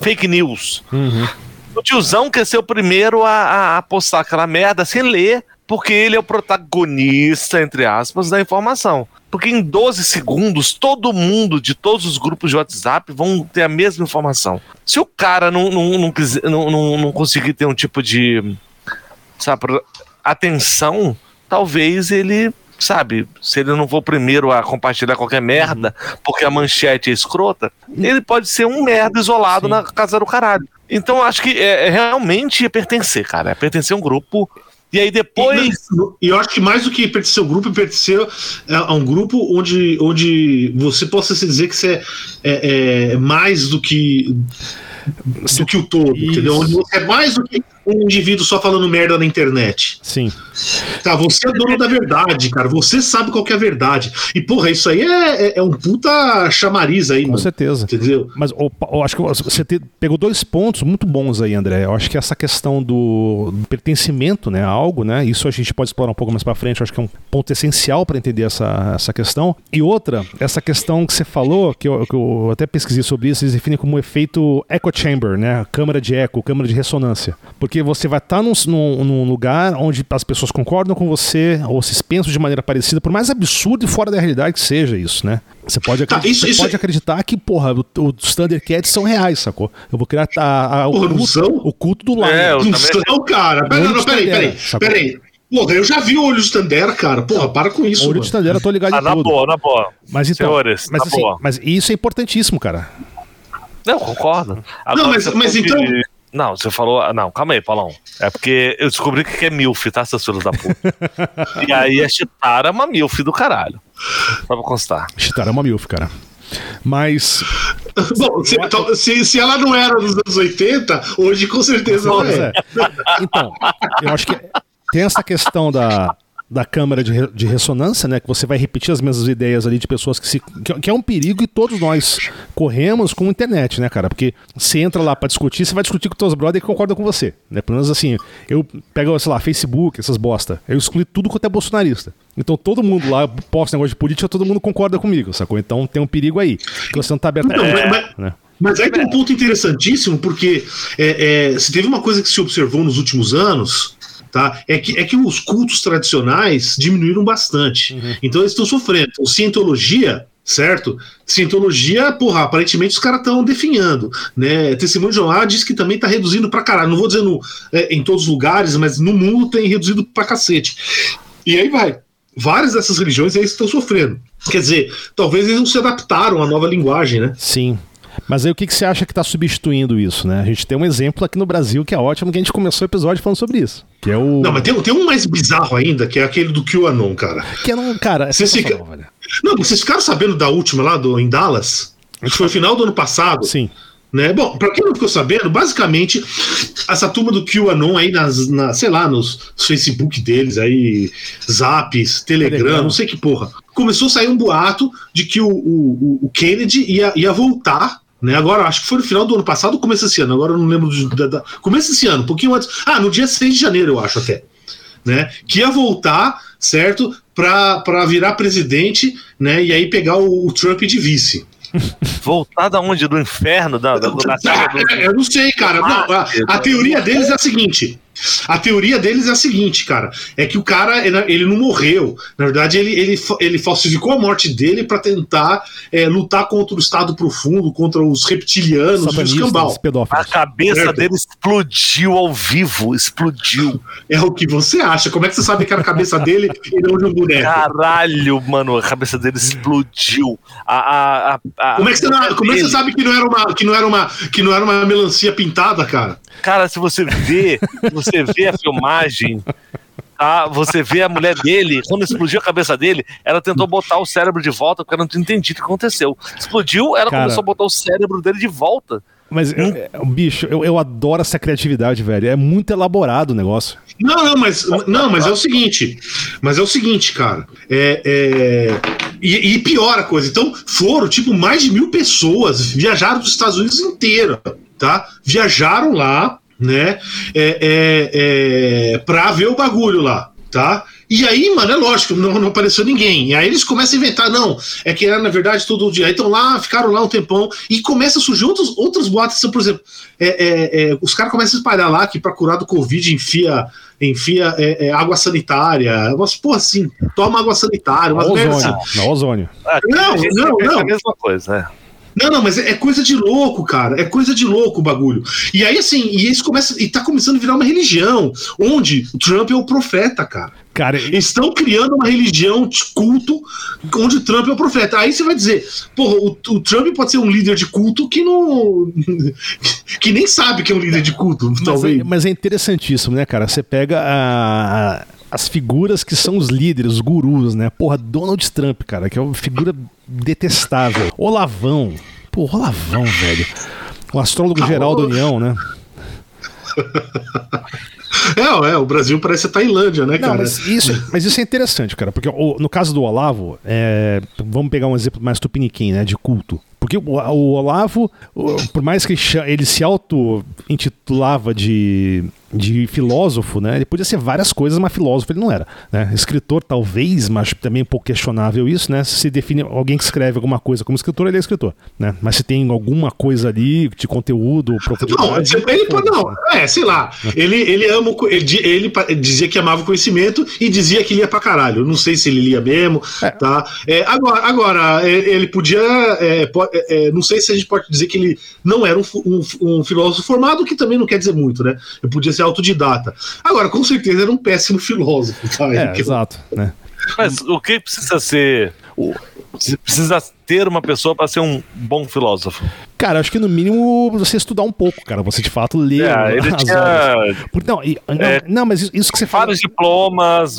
fake news. Uhum. O tiozão quer ser o primeiro a, a postar aquela merda sem ler, porque ele é o protagonista, entre aspas, da informação. Porque em 12 segundos, todo mundo de todos os grupos de WhatsApp vão ter a mesma informação. Se o cara não, não, não, não, não, não conseguir ter um tipo de sabe, atenção talvez ele sabe, se ele não for o primeiro a compartilhar qualquer merda, porque a manchete é escrota, ele pode ser um merda isolado Sim. na casa do caralho. Então acho que é, é realmente pertencer, cara. É pertencer a um grupo e aí depois. E, eu acho que mais do que pertencer ao grupo, pertencer a um grupo onde, onde você possa se dizer que você é, é, é mais do que do que o todo, Isso. entendeu? Onde você é mais do que um indivíduo só falando merda na internet. Sim. Tá, você é dono da verdade, cara. Você sabe qual é a verdade. E, porra, isso aí é, é, é um puta chamariz aí, Com mano. certeza. Entendeu? Mas eu, eu acho que você te, pegou dois pontos muito bons aí, André. Eu acho que essa questão do, do pertencimento né, a algo, né? Isso a gente pode explorar um pouco mais pra frente. Eu acho que é um ponto essencial para entender essa, essa questão. E outra, essa questão que você falou, que eu, que eu até pesquisei sobre isso, eles definem como efeito echo chamber, né? Câmara de eco, câmara de ressonância. Porque porque você vai estar tá num, num, num, lugar onde as pessoas concordam com você, ou se pensam de maneira parecida, por mais absurdo e fora da realidade que seja isso, né? Você pode, tá, acreditar, isso, isso pode é... acreditar que, porra, os Thundercats são reais, sacou? Eu vou criar a, a, o, culto, o, culto, do lado. É, não são, cara. Pera, não, peraí, peraí, peraí. Porra, eu já vi o olho de Tandera, cara. Porra, para com isso. O olho mano. de Tandera, eu tô ligado ah, em na tudo. boa, na boa. Mas então, Senhores, mas, assim, boa. mas isso é importantíssimo, cara. Não, concordo. Agora, não, mas, mas então. De... Não, você falou. Não, calma aí, Paulão. É porque eu descobri que é MILF, tá, seus filhos da puta? e aí a Chitara é uma MILF do caralho. Só pra constar. Chitara é uma MILF, cara. Mas. Bom, se, então, se, se, ela não era nos anos 80, hoje com certeza não é. é. Então, eu acho que tem essa questão da, da câmara de, de ressonância, né? Que você vai repetir as mesmas ideias ali de pessoas que se. Que, que é um perigo e todos nós corremos com a internet, né, cara? Porque você entra lá para discutir, você vai discutir com teus brothers que concordam com você. Né? Pelo menos assim, eu pego, sei lá, Facebook, essas bosta. Eu excluí tudo quanto é bolsonarista. Então todo mundo lá posta negócio de política, todo mundo concorda comigo, sacou? Então tem um perigo aí. Que você não tá aberto não, é, mas, né? mas aí tem um ponto interessantíssimo, porque é, é, se teve uma coisa que se observou nos últimos anos, tá? É que, é que os cultos tradicionais diminuíram bastante. Uhum. Então eles estão sofrendo. O Cientologia, certo? Cientologia, porra, aparentemente os caras estão definhando, né? Testemunho de Jeová diz que também está reduzindo pra caralho. Não vou dizer no, é, em todos os lugares, mas no mundo tem reduzido pra cacete. E aí vai. Várias dessas religiões aí estão sofrendo. Quer dizer, talvez eles não se adaptaram à nova linguagem, né? Sim. Mas aí o que, que você acha que está substituindo isso, né? A gente tem um exemplo aqui no Brasil que é ótimo, que a gente começou o episódio falando sobre isso. Que é o... Não, mas tem, tem um mais bizarro ainda, que é aquele do QAnon, cara. Que não, cara, vocês fica... Não, vocês ficaram sabendo da última lá do, em Dallas? Acho que foi final do ano passado. Sim. Né? Bom, para quem não ficou sabendo, basicamente essa turma do QAnon aí nas, na, sei lá, nos Facebook deles aí, Zaps, Telegram, Telegram, não sei que porra. Começou a sair um boato de que o, o, o Kennedy ia, ia voltar né? Agora, acho que foi no final do ano passado ou começo desse ano, agora eu não lembro. Da, da, começo desse ano, um pouquinho antes. Ah, no dia 6 de janeiro, eu acho até. Né? Que ia voltar, certo? Para virar presidente, né? E aí pegar o, o Trump de vice. Voltar da onde? Do inferno? Da, da, da, da do... Eu não sei, cara. Não, a, a teoria deles é a seguinte: a teoria deles é a seguinte, cara: é que o cara ele não morreu. Na verdade, ele, ele, ele falsificou a morte dele para tentar é, lutar contra o Estado Profundo, contra os reptilianos e os cambal. A cabeça certo? dele explodiu ao vivo, explodiu. É o que você acha? Como é que você sabe que era a cabeça dele e não de um boneco? Caralho, mano, a cabeça dele explodiu. A, a, a, como, é que você, não, como é que você sabe que não era uma que não era uma que não era uma melancia pintada, cara? Cara, se você vê, você vê a filmagem, tá? Você vê a mulher dele, quando explodiu a cabeça dele, ela tentou botar o cérebro de volta, porque ela não tinha entendido o que aconteceu. Explodiu, ela Cara, começou a botar o cérebro dele de volta. Mas, eu, bicho, eu, eu adoro essa criatividade, velho. É muito elaborado o negócio. Não, não, mas, não, mas é o seguinte. Mas é o seguinte, cara. É, é, e, e pior a coisa. Então, foram, tipo, mais de mil pessoas viajaram dos Estados Unidos inteiro tá? Viajaram lá, né? É, é, é, pra ver o bagulho lá, tá? E aí, mano, é lógico, não, não, apareceu ninguém. E aí eles começam a inventar, não, é que era na verdade todo dia. Aí estão lá, ficaram lá um tempão, e começa a surgir outros, outros boatos, por exemplo, é, é, é, os caras começam a espalhar lá que pra curar do Covid enfia, enfia é, é, água sanitária. Mas, pô, assim, toma água sanitária, umas ozônio, assim. Não, ozônio. não, não, não. É a mesma coisa, né? Não, não, mas é, coisa de louco, cara. É coisa de louco o bagulho. E aí, assim, e isso começa. E tá começando a virar uma religião, onde o Trump é o profeta, cara. Cara, estão criando uma religião de culto onde o Trump é o profeta. Aí você vai dizer, porra, o, o, Trump pode ser um líder de culto que não. que nem sabe que é um líder de culto, mas talvez. É, mas é interessantíssimo, né, cara? Você pega a, as figuras que são os líderes, os gurus, né? Porra, Donald Trump, cara, que é uma figura detestável. Olavão. Porra, Olavão, velho. O astrólogo geral da União, né? É, é, o Brasil parece a Tailândia, né, cara? mas, isso, mas isso é interessante, cara, porque no caso do Olavo, é, vamos pegar um exemplo mais tupiniquim, né, de culto. Porque o, o Olavo, por mais que ele se auto-intitulava de de filósofo, né? Ele podia ser várias coisas, mas filósofo ele não era. Né? Escritor, talvez, mas também um pouco questionável isso, né? Se define alguém que escreve alguma coisa como escritor, ele é escritor. Né? Mas se tem alguma coisa ali de conteúdo, profundidade. Não, ele, não, né? é, sei lá. Ele, ele ama. Ele, ele, dizia que amava o conhecimento e dizia que lia pra caralho. Não sei se ele lia mesmo. É. Tá? É, agora, agora, ele podia. É, é, é, não sei se a gente pode dizer que ele não era um, um, um filósofo formado, que também não quer dizer muito, né? Ele podia ser ser autodidata. Agora, com certeza era um péssimo filósofo. Tá? É, exato. Né? Mas o que precisa ser. Precisa ter uma pessoa para ser um bom filósofo? Cara, acho que no mínimo você estudar um pouco, cara. Você de fato ler é, ele as tinha, obras. Não, não, é, não, mas isso que você fala. Vários diplomas.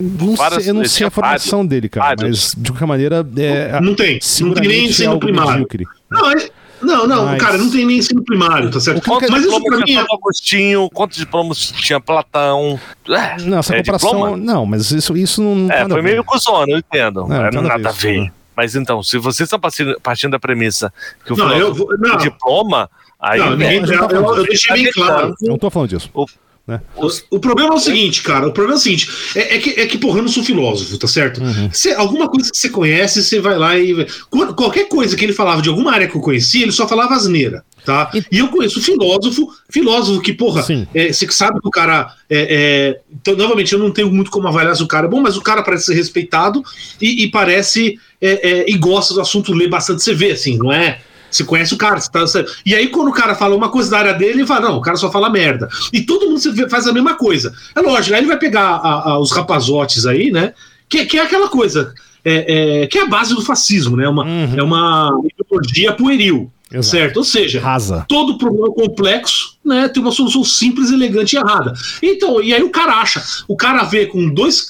Não várias, sei, eu não sei a formação vários, dele, cara. Vários. Mas de qualquer maneira. É, não tem. Não tem nem ensino primário. Não, é, não, não, Mas... cara, não tem nem ensino primário, tá certo? Quantos Mas isso pra mim é... Agostinho, quantos diplomas tinha Platão? É, não, essa é comparação... Diploma? Não, mas isso, isso não... É, foi meio cuzona, eu entendo. Não, não, nada a ver. Né? Mas então, se vocês estão partindo da premissa que o não, eu vou, não. diploma, aí... Não, ninguém, eu, eu, eu deixei bem claro. Eu não tô falando disso. O, né? O, o, problema é o seguinte, cara. O problema é o seguinte: é, é, que, é que, porra, eu não sou filósofo, tá certo? Uhum. Cê, alguma coisa que você conhece, você vai lá e. Qualquer coisa que ele falava de alguma área que eu conhecia, ele só falava asneira. Tá? E, eu conheço filósofo, filósofo que, porra, é, você sabe que o cara. É, é, então, novamente, eu não tenho muito como avaliar se o cara é bom, mas o cara parece ser respeitado e, e parece. É, é, e gosta do assunto, lê bastante, você vê, assim, não é? Você conhece o cara. Você tá. E aí, quando o cara fala uma coisa da área dele, ele fala: não, o cara só fala merda. E todo mundo faz a mesma coisa. É lógico, aí ele vai pegar a, a, os rapazotes aí, né? Que, que é aquela coisa. É, é, que é a base do fascismo, né? Uma, uhum. É uma ideologia pueril. Exato. Certo? Ou seja, Rasa. todo problema complexo né, tem uma solução simples, elegante e errada. Então, e aí o cara acha, o cara vê com dois.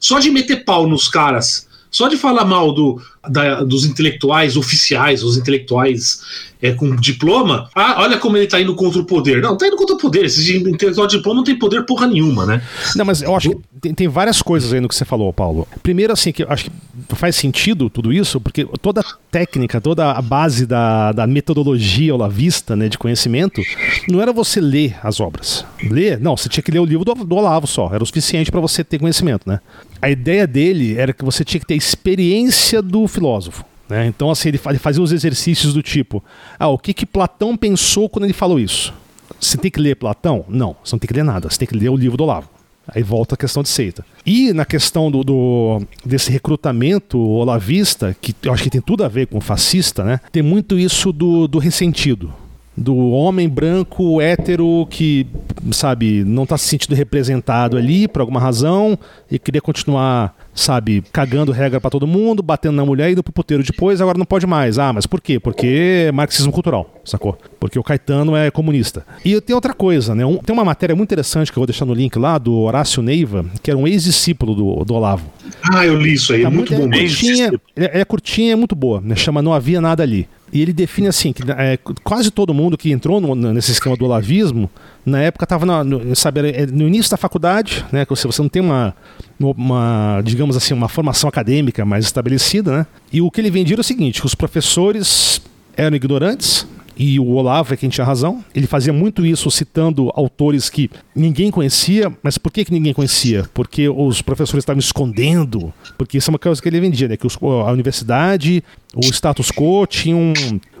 Só de meter pau nos caras só de falar mal do, da, dos intelectuais oficiais, os intelectuais é, com diploma, ah, olha como ele tá indo contra o poder. Não, tá indo contra o poder. Esse intelectual de diploma não tem poder porra nenhuma, né? Não, mas eu acho que tem, tem várias coisas aí no que você falou, Paulo. Primeiro, assim, que eu acho que faz sentido tudo isso, porque toda a técnica, toda a base da, da metodologia olavista, né, de conhecimento, não era você ler as obras. Ler, não, você tinha que ler o livro do, do Olavo só, era o suficiente para você ter conhecimento, né? A ideia dele era que você tinha que ter a experiência do filósofo. Né? Então, assim, ele fazia os exercícios do tipo: ah, o que, que Platão pensou quando ele falou isso? Você tem que ler Platão? Não, você não tem que ler nada, você tem que ler o livro do Olavo. Aí volta a questão de seita. E na questão do, do, desse recrutamento olavista, que eu acho que tem tudo a ver com fascista, né? Tem muito isso do, do ressentido do homem branco hétero que, sabe, não está se sentindo representado ali por alguma razão e queria continuar, sabe, cagando regra para todo mundo, batendo na mulher e indo pro puteiro depois, agora não pode mais. Ah, mas por quê? Porque é marxismo cultural, sacou? Porque o Caetano é comunista. E tem outra coisa, né? Um, tem uma matéria muito interessante que eu vou deixar no link lá do Horácio Neiva, que era um ex-discípulo do, do Olavo. Ah, eu li isso aí, tá muito, muito bom. É curtinha, é, é curtinha, é muito boa, né? Chama Não Havia Nada Ali. E ele define assim, que é, quase todo mundo que entrou no, nesse esquema do olavismo, na época estava no, sabe, no início da faculdade, né, que você, não tem uma, uma, digamos assim, uma formação acadêmica mais estabelecida, né? E o que ele vendia era o seguinte, que os professores eram ignorantes, e o Olavo é quem tinha razão. Ele fazia muito isso citando autores que ninguém conhecia, mas por que, que ninguém conhecia? Porque os professores estavam escondendo, porque isso é uma coisa que ele vendia, né? Que os, a universidade, o status quo tinha um,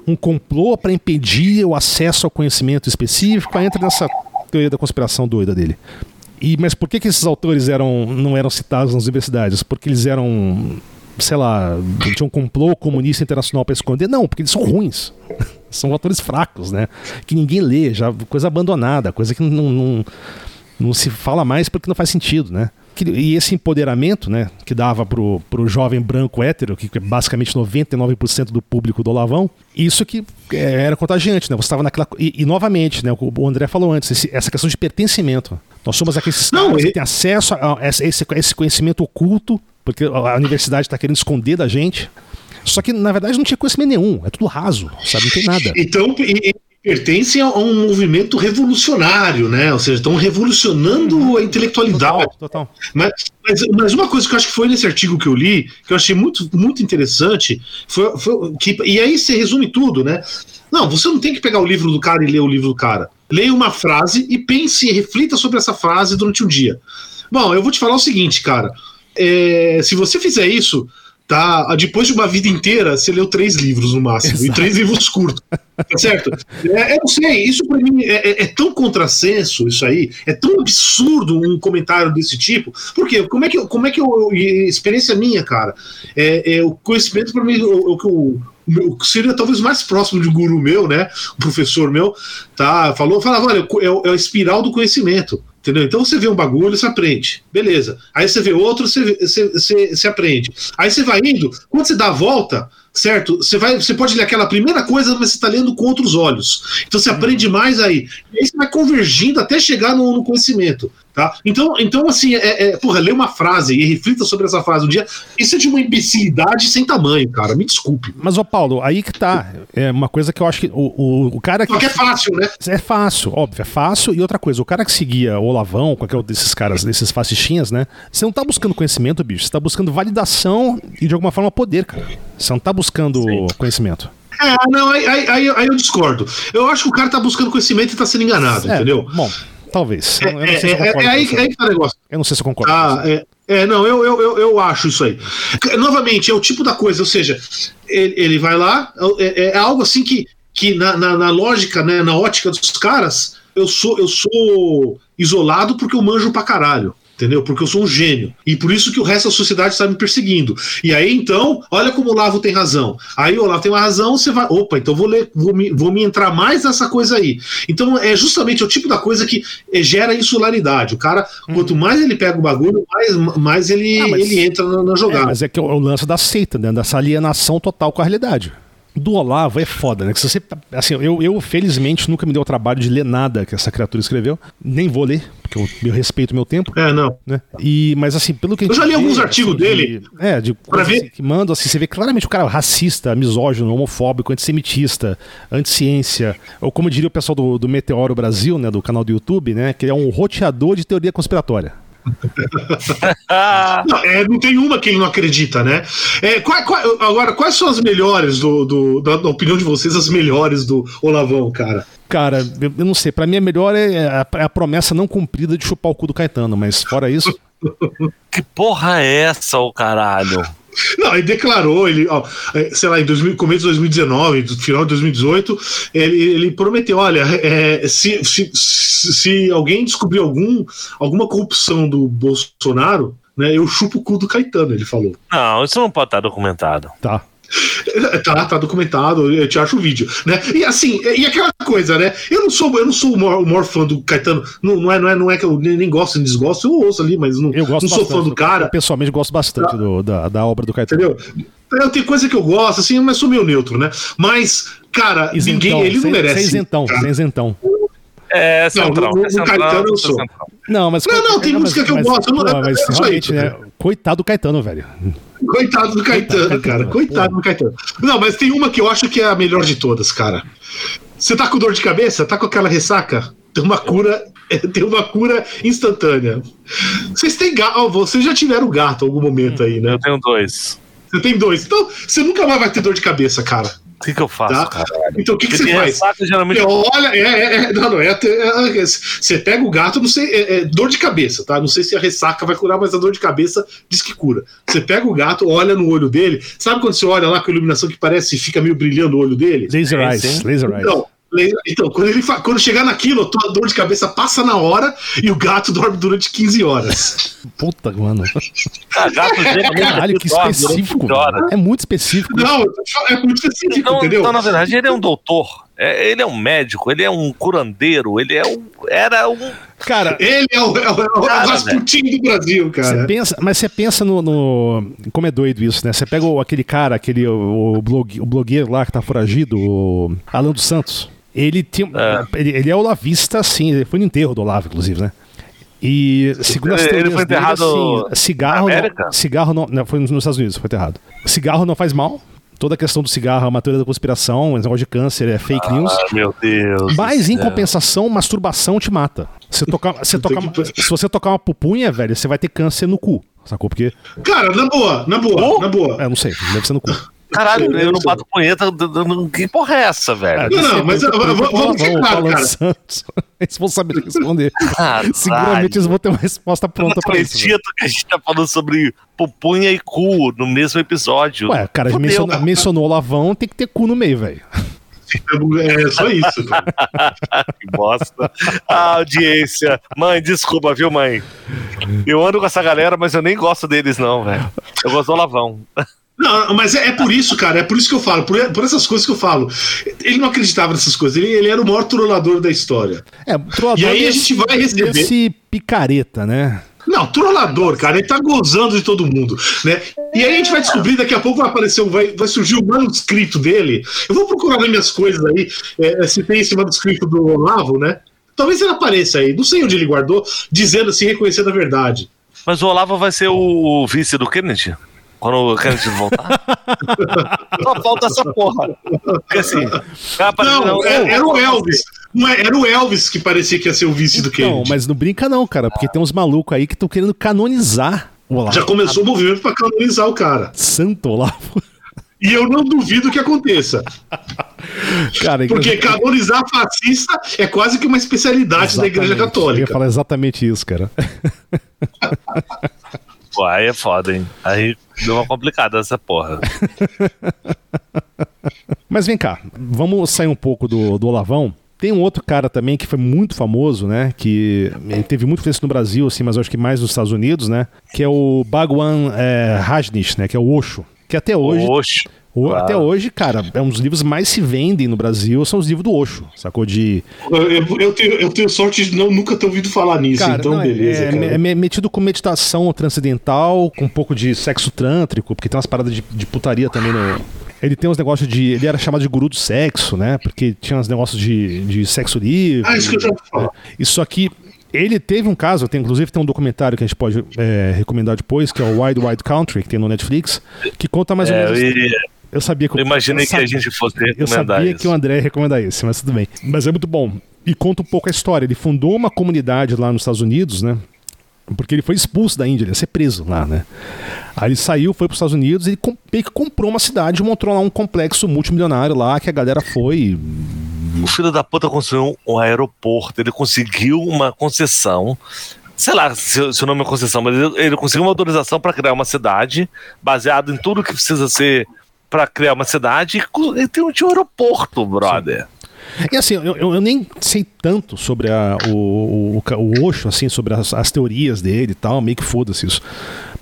um complô para impedir o acesso ao conhecimento específico. Entra nessa teoria da conspiração doida dele. E, mas por que, que esses autores eram, não eram citados nas universidades? Porque eles eram sei lá, tinha um complô comunista internacional para esconder. Não, porque eles são ruins. são autores fracos, né? Que ninguém lê, já coisa abandonada, coisa que não, não, não se fala mais porque não faz sentido, né? E esse empoderamento, né, que dava pro, pro jovem branco hétero, que é basicamente 99% do público do Lavão, isso que é, era contagiante, né? Você estava naquela. E, e, novamente, né, o André falou antes, esse, essa questão de pertencimento. Nós somos aqueles Não, caras e... que têm acesso a, a esse, esse conhecimento oculto, porque a universidade está querendo esconder da gente. Só que, na verdade, não tinha conhecimento nenhum. É tudo raso, sabe? Não tem nada. Então, e, pertencem a um movimento revolucionário, né? Ou seja, estão revolucionando a intelectualidade. Total, total. Mas, mas, mas, uma coisa que eu acho que foi nesse artigo que eu li, que eu achei muito, muito interessante, foi, foi que, e aí você resume tudo, né? Não, você não tem que pegar o livro do cara e ler o livro do cara. Leia uma frase e pense, reflita sobre essa frase durante um dia. Bom, eu vou te falar o seguinte, cara. É, se você fizer isso, tá? Depois de uma vida inteira, você leu três livros no máximo, Exato. e três livros curtos, tá certo? É, eu não sei, isso para mim é, é, é, tão contrassenso, isso aí, é tão absurdo um comentário desse tipo, porque como é que, como é que eu, experiência minha, cara, é, é o conhecimento para mim, o, o, o, seria talvez mais próximo de um guru meu, né, um professor meu, tá, falou, falava, olha, é, é a espiral do conhecimento, Entendeu? Então você vê um bagulho, você aprende. Beleza. Aí você vê outro, você, você, você, você aprende. Aí você vai indo, quando você dá a volta, certo? Você, vai, você pode ler aquela primeira coisa, mas você está lendo com outros olhos. Então você aprende mais aí. E aí você vai convergindo até chegar no, no conhecimento. Tá? Então, então, assim, é, é, porra, lê uma frase e reflita sobre essa frase um dia. Isso é de uma imbecilidade sem tamanho, cara. Me desculpe. Mas, ô Paulo, aí que tá. É uma coisa que eu acho que o, o, o cara que. Só que é fácil, né? É fácil, óbvio, é fácil. E outra coisa, o cara que seguia o Olavão, qualquer um desses caras, desses fascistinhas, né? Você não tá buscando conhecimento, bicho. Você tá buscando validação e de alguma forma poder, cara. Você não tá buscando Sim. conhecimento. É, não, aí, aí, aí, eu discordo. Eu acho que o cara tá buscando conhecimento e tá sendo enganado, é, entendeu? Bom, Talvez. É, eu não sei se eu é, é, é aí, aí que tá o negócio. Eu não sei se eu concordo. Ah, é, é, não, eu, eu, eu, eu, acho isso aí. Novamente, é o tipo da coisa, ou seja, ele, ele vai lá, é, é, algo assim que, que na, na, na, lógica, né, na ótica dos caras, eu sou, eu sou isolado porque eu manjo pra caralho entendeu? Porque eu sou um gênio. E por isso que o resto da sociedade está me perseguindo. E aí, então, olha como o Lavo tem razão. Aí o Olavo tem uma razão, você vai, opa, então vou ler, vou me, vou me entrar mais nessa coisa aí. Então, é justamente o tipo da coisa que é, gera insularidade. O cara, hum. quanto mais ele pega o bagulho, mais, mais ele, ah, mas, ele entra na, na jogada. É, mas é que é o lance da seita, né? Dessa alienação total com a realidade do Olavo é foda, né? Que se você, assim, eu, eu felizmente nunca me deu o trabalho de ler nada que essa criatura escreveu, nem vou ler, porque eu, eu respeito o meu tempo. É, não. Né? E, mas assim, pelo que Eu já li vê, alguns artigos assim, dele. De, é, de pra ver. Assim, que mandam, assim, você vê claramente o cara racista, misógino, homofóbico, antissemitista, anticiência, ou como diria o pessoal do, do Meteoro Brasil, né, do canal do YouTube, né, que ele é um roteador de teoria conspiratória. não, é, não, tem uma que ele não acredita, né? É, qual, qual, agora, quais são as melhores do, do da, da, opinião de vocês, as melhores do Olavão, cara? Cara, eu, eu não sei. Para mim, a melhor é a, é a, promessa não cumprida de chupar o cu do Caetano, mas fora isso. que porra é essa, o caralho? Não, ele declarou, ele, ó, é, sei lá, em 2000, começo de 2019, final de 2018, ele, ele prometeu: olha, é, se, se, se alguém descobrir algum, alguma corrupção do Bolsonaro, né, eu chupo o cu do Caetano, ele falou. Não, isso não pode estar documentado. Tá. Tá, tá documentado, eu te acho o vídeo, né? E assim, e aquela coisa, né? Eu não sou, eu não sou o maior, o maior fã do Caetano, não, não, é, não, é, não é que eu nem, gosto nem desgosto, eu ouço ali, mas não, eu gosto não sou fã do cara. Eu pessoalmente gosto bastante tá. do, da, da obra do Caetano. Entendeu? Eu tenho coisa que eu gosto, assim, mas sou meio neutro, né? Mas, cara, isentão, ninguém, ele não merece. Sem isentão, sem isentão. É, central. Não, no, no, Caetano eu sou. Não, mas. Não, não, tem não, música mas, que eu mas, gosto. Mas, não, mas, é realmente, né? Coitado do Caetano, velho. Coitado do Caetano, Coitado, cara. Coitado do Caetano. Não, mas tem uma que eu acho que é a melhor de todas, cara. Você tá com dor de cabeça? Tá com aquela ressaca? Tem uma cura, tem uma cura instantânea. Vocês têm gato, oh, vocês já tiveram gato em algum momento aí, né? Eu tenho dois. Você tem dois. Então, você nunca mais vai ter dor de cabeça, cara. O que, que eu faço, tá? caralho? Então o que, que você faz? Ressaca, geralmente... olha, é, é, é, não, não, é, é, é, você pega o gato, não sei, é, é, dor de cabeça, tá? Não sei se a ressaca vai curar, mas a dor de cabeça diz que cura. Você pega o gato, olha no olho dele, sabe quando você olha lá com a iluminação que parece fica meio brilhando o olho dele? Laser eyes, laser eyes. Então, Então, quando, ele quando chegar naquilo, a dor de cabeça passa na hora e o gato dorme durante 15 horas. Puta, mano. Ah, gato Caralho, que específico. É muito específico. Não, é muito específico, então, entendeu? Então, na verdade, ele é um doutor. É, ele é um médico, ele é um curandeiro, ele é um. Era um. Cara, ele é o, é o, é o Rasputin do Brasil, cara. Pensa, mas você pensa no, no, Como é doido isso, né? Você pega o, aquele cara, aquele o, blog, o blogueiro lá que tá foragido, o Alan dos Santos. Ele, tinha, é. Ele, ele é olavista, sim. Ele foi no enterro do Olavo, inclusive, né? E segundo as teorias ele foi enterrado dele, assim, cigarro, não, cigarro não, não, foi nos Estados Unidos, foi enterrado. Cigarro não faz mal, toda a questão do cigarro é uma teoria da conspiração, esse negócio de câncer é fake news. Ah, meu Deus. Mas em compensação, masturbação te mata. Você tocar, você tocar, se você tocar uma pupunha, velho, você vai ter câncer no cu. Sacou? Porque. Cara, na boa, na boa, oh? na boa. É, não sei, deve ser no cu. Caralho, eu não bato punheta. Que porra é essa, velho? Não, não, mas vamos ficar, cara. Eles vão saber responder. Seguramente eles vão ter uma resposta pronta pra isso. Eu acredito que a gente tá falando sobre pupunha e cu no mesmo episódio. Ué, cara, mencionou, mencionou lavão, tem que ter cu no meio, velho. É só isso, cara. que bosta. A audiência. Mãe, desculpa, viu, mãe? Eu ando com essa galera, mas eu nem gosto deles, não, velho. Eu gosto do lavão. Não, mas é, é, por isso, cara, é por isso que eu falo, por, por, essas coisas que eu falo. Ele não acreditava nessas coisas, ele, ele era o maior trollador da história. É, trollador e aí a gente vai receber. Esse picareta, né? Não, trollador, cara, ele tá gozando de todo mundo, né? E aí a gente vai descobrir, daqui a pouco vai aparecer, vai, vai surgir o manuscrito dele. Eu vou procurar nas minhas coisas aí, é, se tem esse manuscrito do Olavo, né? Talvez ele apareça aí, não sei onde ele guardou, dizendo assim, reconhecendo a verdade. Mas o Olavo vai ser o vice do Kennedy? Quando o Kennedy voltar. Só falta essa porra. Porque assim. Não, não, era, era o Elvis. Não é, era o Elvis que parecia que ia ser o vice do Kennedy. Não, mas não brinca, não, cara, porque tem uns malucos aí que estão querendo canonizar o Olavo. Já começou o movimento para canonizar o cara. Santo Olavo. E eu não duvido que aconteça. Cara, Porque canonizar fascista é quase que uma especialidade exatamente. da Igreja Católica. Eu ia falar exatamente isso, cara. Pô, aí é foda, hein? Aí deu uma complicada essa porra. Mas vem cá, vamos sair um pouco do, do Olavão. Tem um outro cara também que foi muito famoso, né? Que ele teve muito influência no Brasil, assim, mas acho que mais nos Estados Unidos, né? Que é o Bhagwan é, Rajneesh, né? Que é o Osho. Que até hoje. Osho. Claro. Até hoje, cara, é um dos livros mais se vendem no Brasil, são os livros do Osho, sacou? De. Eu, eu, tenho, eu tenho sorte de não, nunca ter ouvido falar nisso, cara, então não, é, beleza. É, é, metido com meditação transcendental, com um pouco de sexo trântrico, porque tem umas paradas de, de putaria também no. Ele tem uns negócios de. Ele era chamado de guru do sexo, né? Porque tinha uns negócios de, de sexo livre. Ah, isso que eu já falo. Isso aqui ele teve um caso, tem, inclusive tem um documentário que a gente pode é, recomendar depois, que é o Wide Wide Country, que tem no Netflix, que conta mais ou é, menos. Eu sabia que eu, imaginei que a gente fosse recomendar Eu sabia isso. que o André ia recomendar esse, mas tudo bem. Mas é muito bom. E conta um pouco a história. Ele fundou uma comunidade lá nos Estados Unidos, né? Porque ele foi expulso da Índia, ele ia ser preso lá, né? Aí ele saiu, foi para os Estados Unidos e meio que comprou uma cidade, montou lá um complexo multimilionário lá que a galera foi. O filho da puta construiu um aeroporto, ele conseguiu uma concessão sei lá se, se o nome é concessão, mas ele, ele conseguiu uma autorização para criar uma cidade baseado em tudo que precisa ser para criar uma cidade e tem um aeroporto, brother. Sim. E assim, eu, eu, nem sei tanto sobre a, o, o, o Osho, assim, sobre as, as teorias dele e tal, meio que foda-se isso.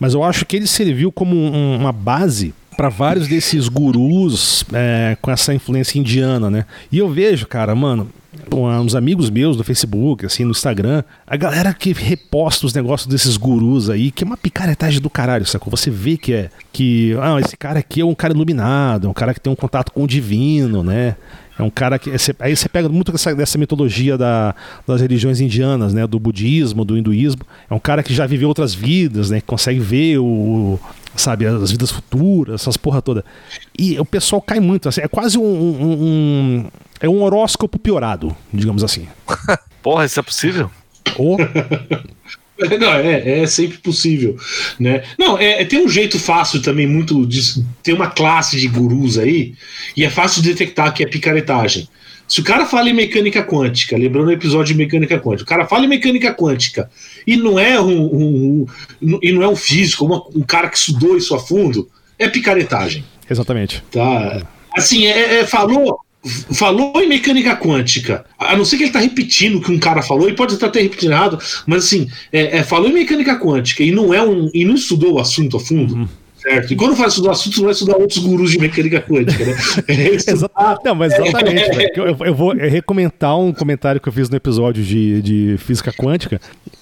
Mas eu acho que ele serviu como um, uma base para vários desses gurus é, com essa influência indiana, né? E eu vejo, cara, mano, uns amigos meus do Facebook, assim, no Instagram, a galera que reposta os negócios desses gurus aí, que é uma picaretagem do caralho, sacou? Você vê que é que, ah, esse cara aqui é um cara iluminado, é um cara que tem um contato com o divino, né? É um cara que. Aí você pega muito dessa, dessa mitologia da, das religiões indianas, né? Do budismo, do hinduísmo. É um cara que já viveu outras vidas, né? Que consegue ver o, sabe, as vidas futuras, essas porra toda. E o pessoal cai muito, assim, é quase um, um, um é um horóscopo piorado, digamos assim. porra, isso é possível? Oh. Não, é, é sempre possível, né? Não, é, é, tem um jeito fácil também, muito de, tem uma classe de gurus aí e é fácil de detectar que é picaretagem. Se o cara fala em mecânica quântica, lembrando o episódio de mecânica quântica, o cara fala em mecânica quântica e não é um, um, um e não é um físico, uma, um cara que estudou isso a fundo, é picaretagem. Exatamente. Tá. Assim, é, é falou, falou em mecânica quântica, a não ser que ele tá repetindo o que um cara falou, e pode estar até repetindo mas assim, é, é, falou em mecânica quântica e não é um. e não estudou o assunto a fundo. Uhum. Certo. E quando faz estudar assunto, não vai estudar outros gurus de mecânica quântica, né? É não, mas exatamente. É. eu, eu, vou recomentar um comentário que eu fiz no episódio de, de física quântica,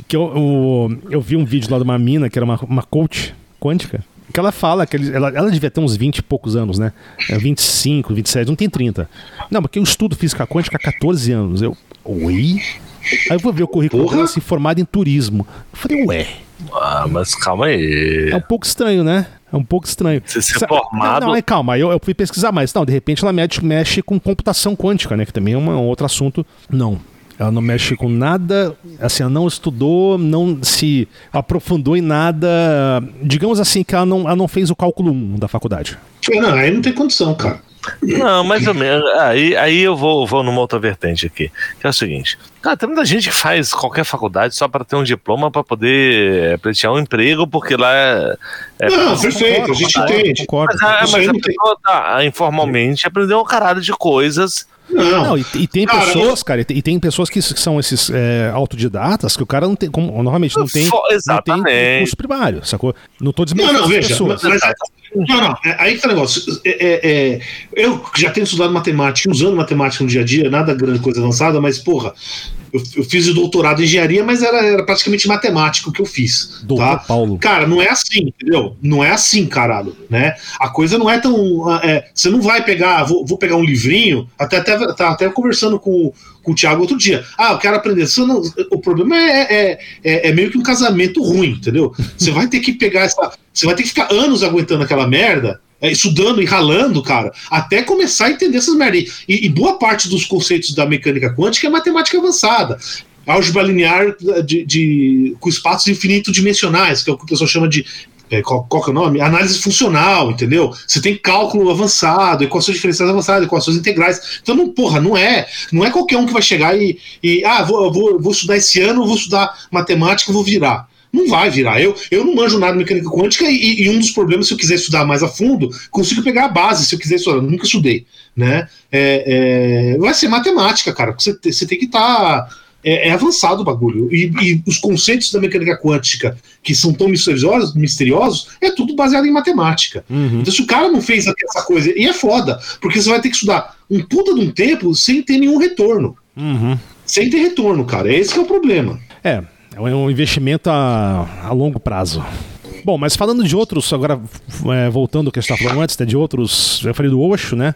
que eu, eu, eu vi um vídeo lá de uma mina, que era uma, uma coach quântica, que ela fala que ele, ela, ela devia ter uns 20 e poucos anos, né? 25, é, 27, não tem 30. Não, porque eu estudo física quântica há 14 anos. Eu, oi? Aí eu vou ver o currículo dela assim, formado em turismo. Eu falei, ué. Ah, mas calma aí. É um pouco estranho, né? É um pouco estranho. Você ser formado. Não, não, calma, eu, eu fui pesquisar mais. Não, de repente ela mexe, mexe com computação quântica, né? Que também é um outro assunto. Não. Ela não mexe com nada, assim, ela não estudou, não se aprofundou em nada. Digamos assim, que ela não, ela não fez o cálculo 1 da faculdade. Não, aí não tem condição, cara. Não, mais ou menos. Aí, aí eu vou, vou numa outra vertente aqui. Que é o seguinte: cara, tem muita gente que faz qualquer faculdade só para ter um diploma para poder pleitear um emprego, porque lá é. é não, perfeito, a gente entende. Mas, mas a pessoa tá, informalmente aprendeu uma carada de coisas não, não e, e, tem cara, pessoas, cara, e tem, pessoas que, são esses é, autodidatas que o cara não tem, como normalmente não tem, não tem curso primário, sacou? Não tô dizendo não, não, veja, pessoas. Mas, não, não, é, aí que tá o negócio. É, é, é, eu já tenho estudado matemática, usando matemática no dia a dia, nada grande coisa avançada, mas, porra, eu, eu, fiz o doutorado em engenharia, mas era, era praticamente matemático que eu fiz. Doutor tá? Paulo. Cara, não é assim, entendeu? Não é assim, caralho. Né? A coisa não é tão. É, você não vai pegar, vou, vou pegar um livrinho, até, até, tá, até conversando com, com o Thiago outro dia. Ah, eu quero aprender. Você não, o problema é, é, é, é meio que um casamento ruim, entendeu? Você vai ter que pegar essa. Você vai ter que ficar anos aguentando aquela merda é, estudando e ralando, cara, até começar a entender essas merdas. E, e, boa parte dos conceitos da mecânica quântica é matemática avançada. Álgebra linear de, de, com espaços infinito dimensionais, que é o que o pessoal chama de. É, qual, qual é o nome? Análise funcional, entendeu? Você tem cálculo avançado, equações diferenciais avançadas, equações integrais. Então, não, porra, não é. Não é qualquer um que vai chegar e. e ah, vou, vou, vou estudar esse ano, vou estudar matemática, vou virar. Não vai virar. Eu, eu não manjo nada de mecânica quântica e, e, um dos problemas, se eu quiser estudar mais a fundo, consigo pegar a base, se eu quiser estudar. Eu nunca estudei. Né? É, é, vai ser matemática, cara. Você, você tem que estar. Tá, é, é, avançado o bagulho. E, e, os conceitos da mecânica quântica, que são tão misteriosos, misteriosos é tudo baseado em matemática. Uhum. Então, se o cara não fez essa coisa, e é foda, porque você vai ter que estudar um puta de um tempo sem ter nenhum retorno. Uhum. Sem ter retorno, cara. Esse é o problema. É, é um investimento a, a longo prazo. Bom, mas falando de outros, agora é, voltando ao que a gente estava falando antes, né, de outros, eu falei do Osho, né?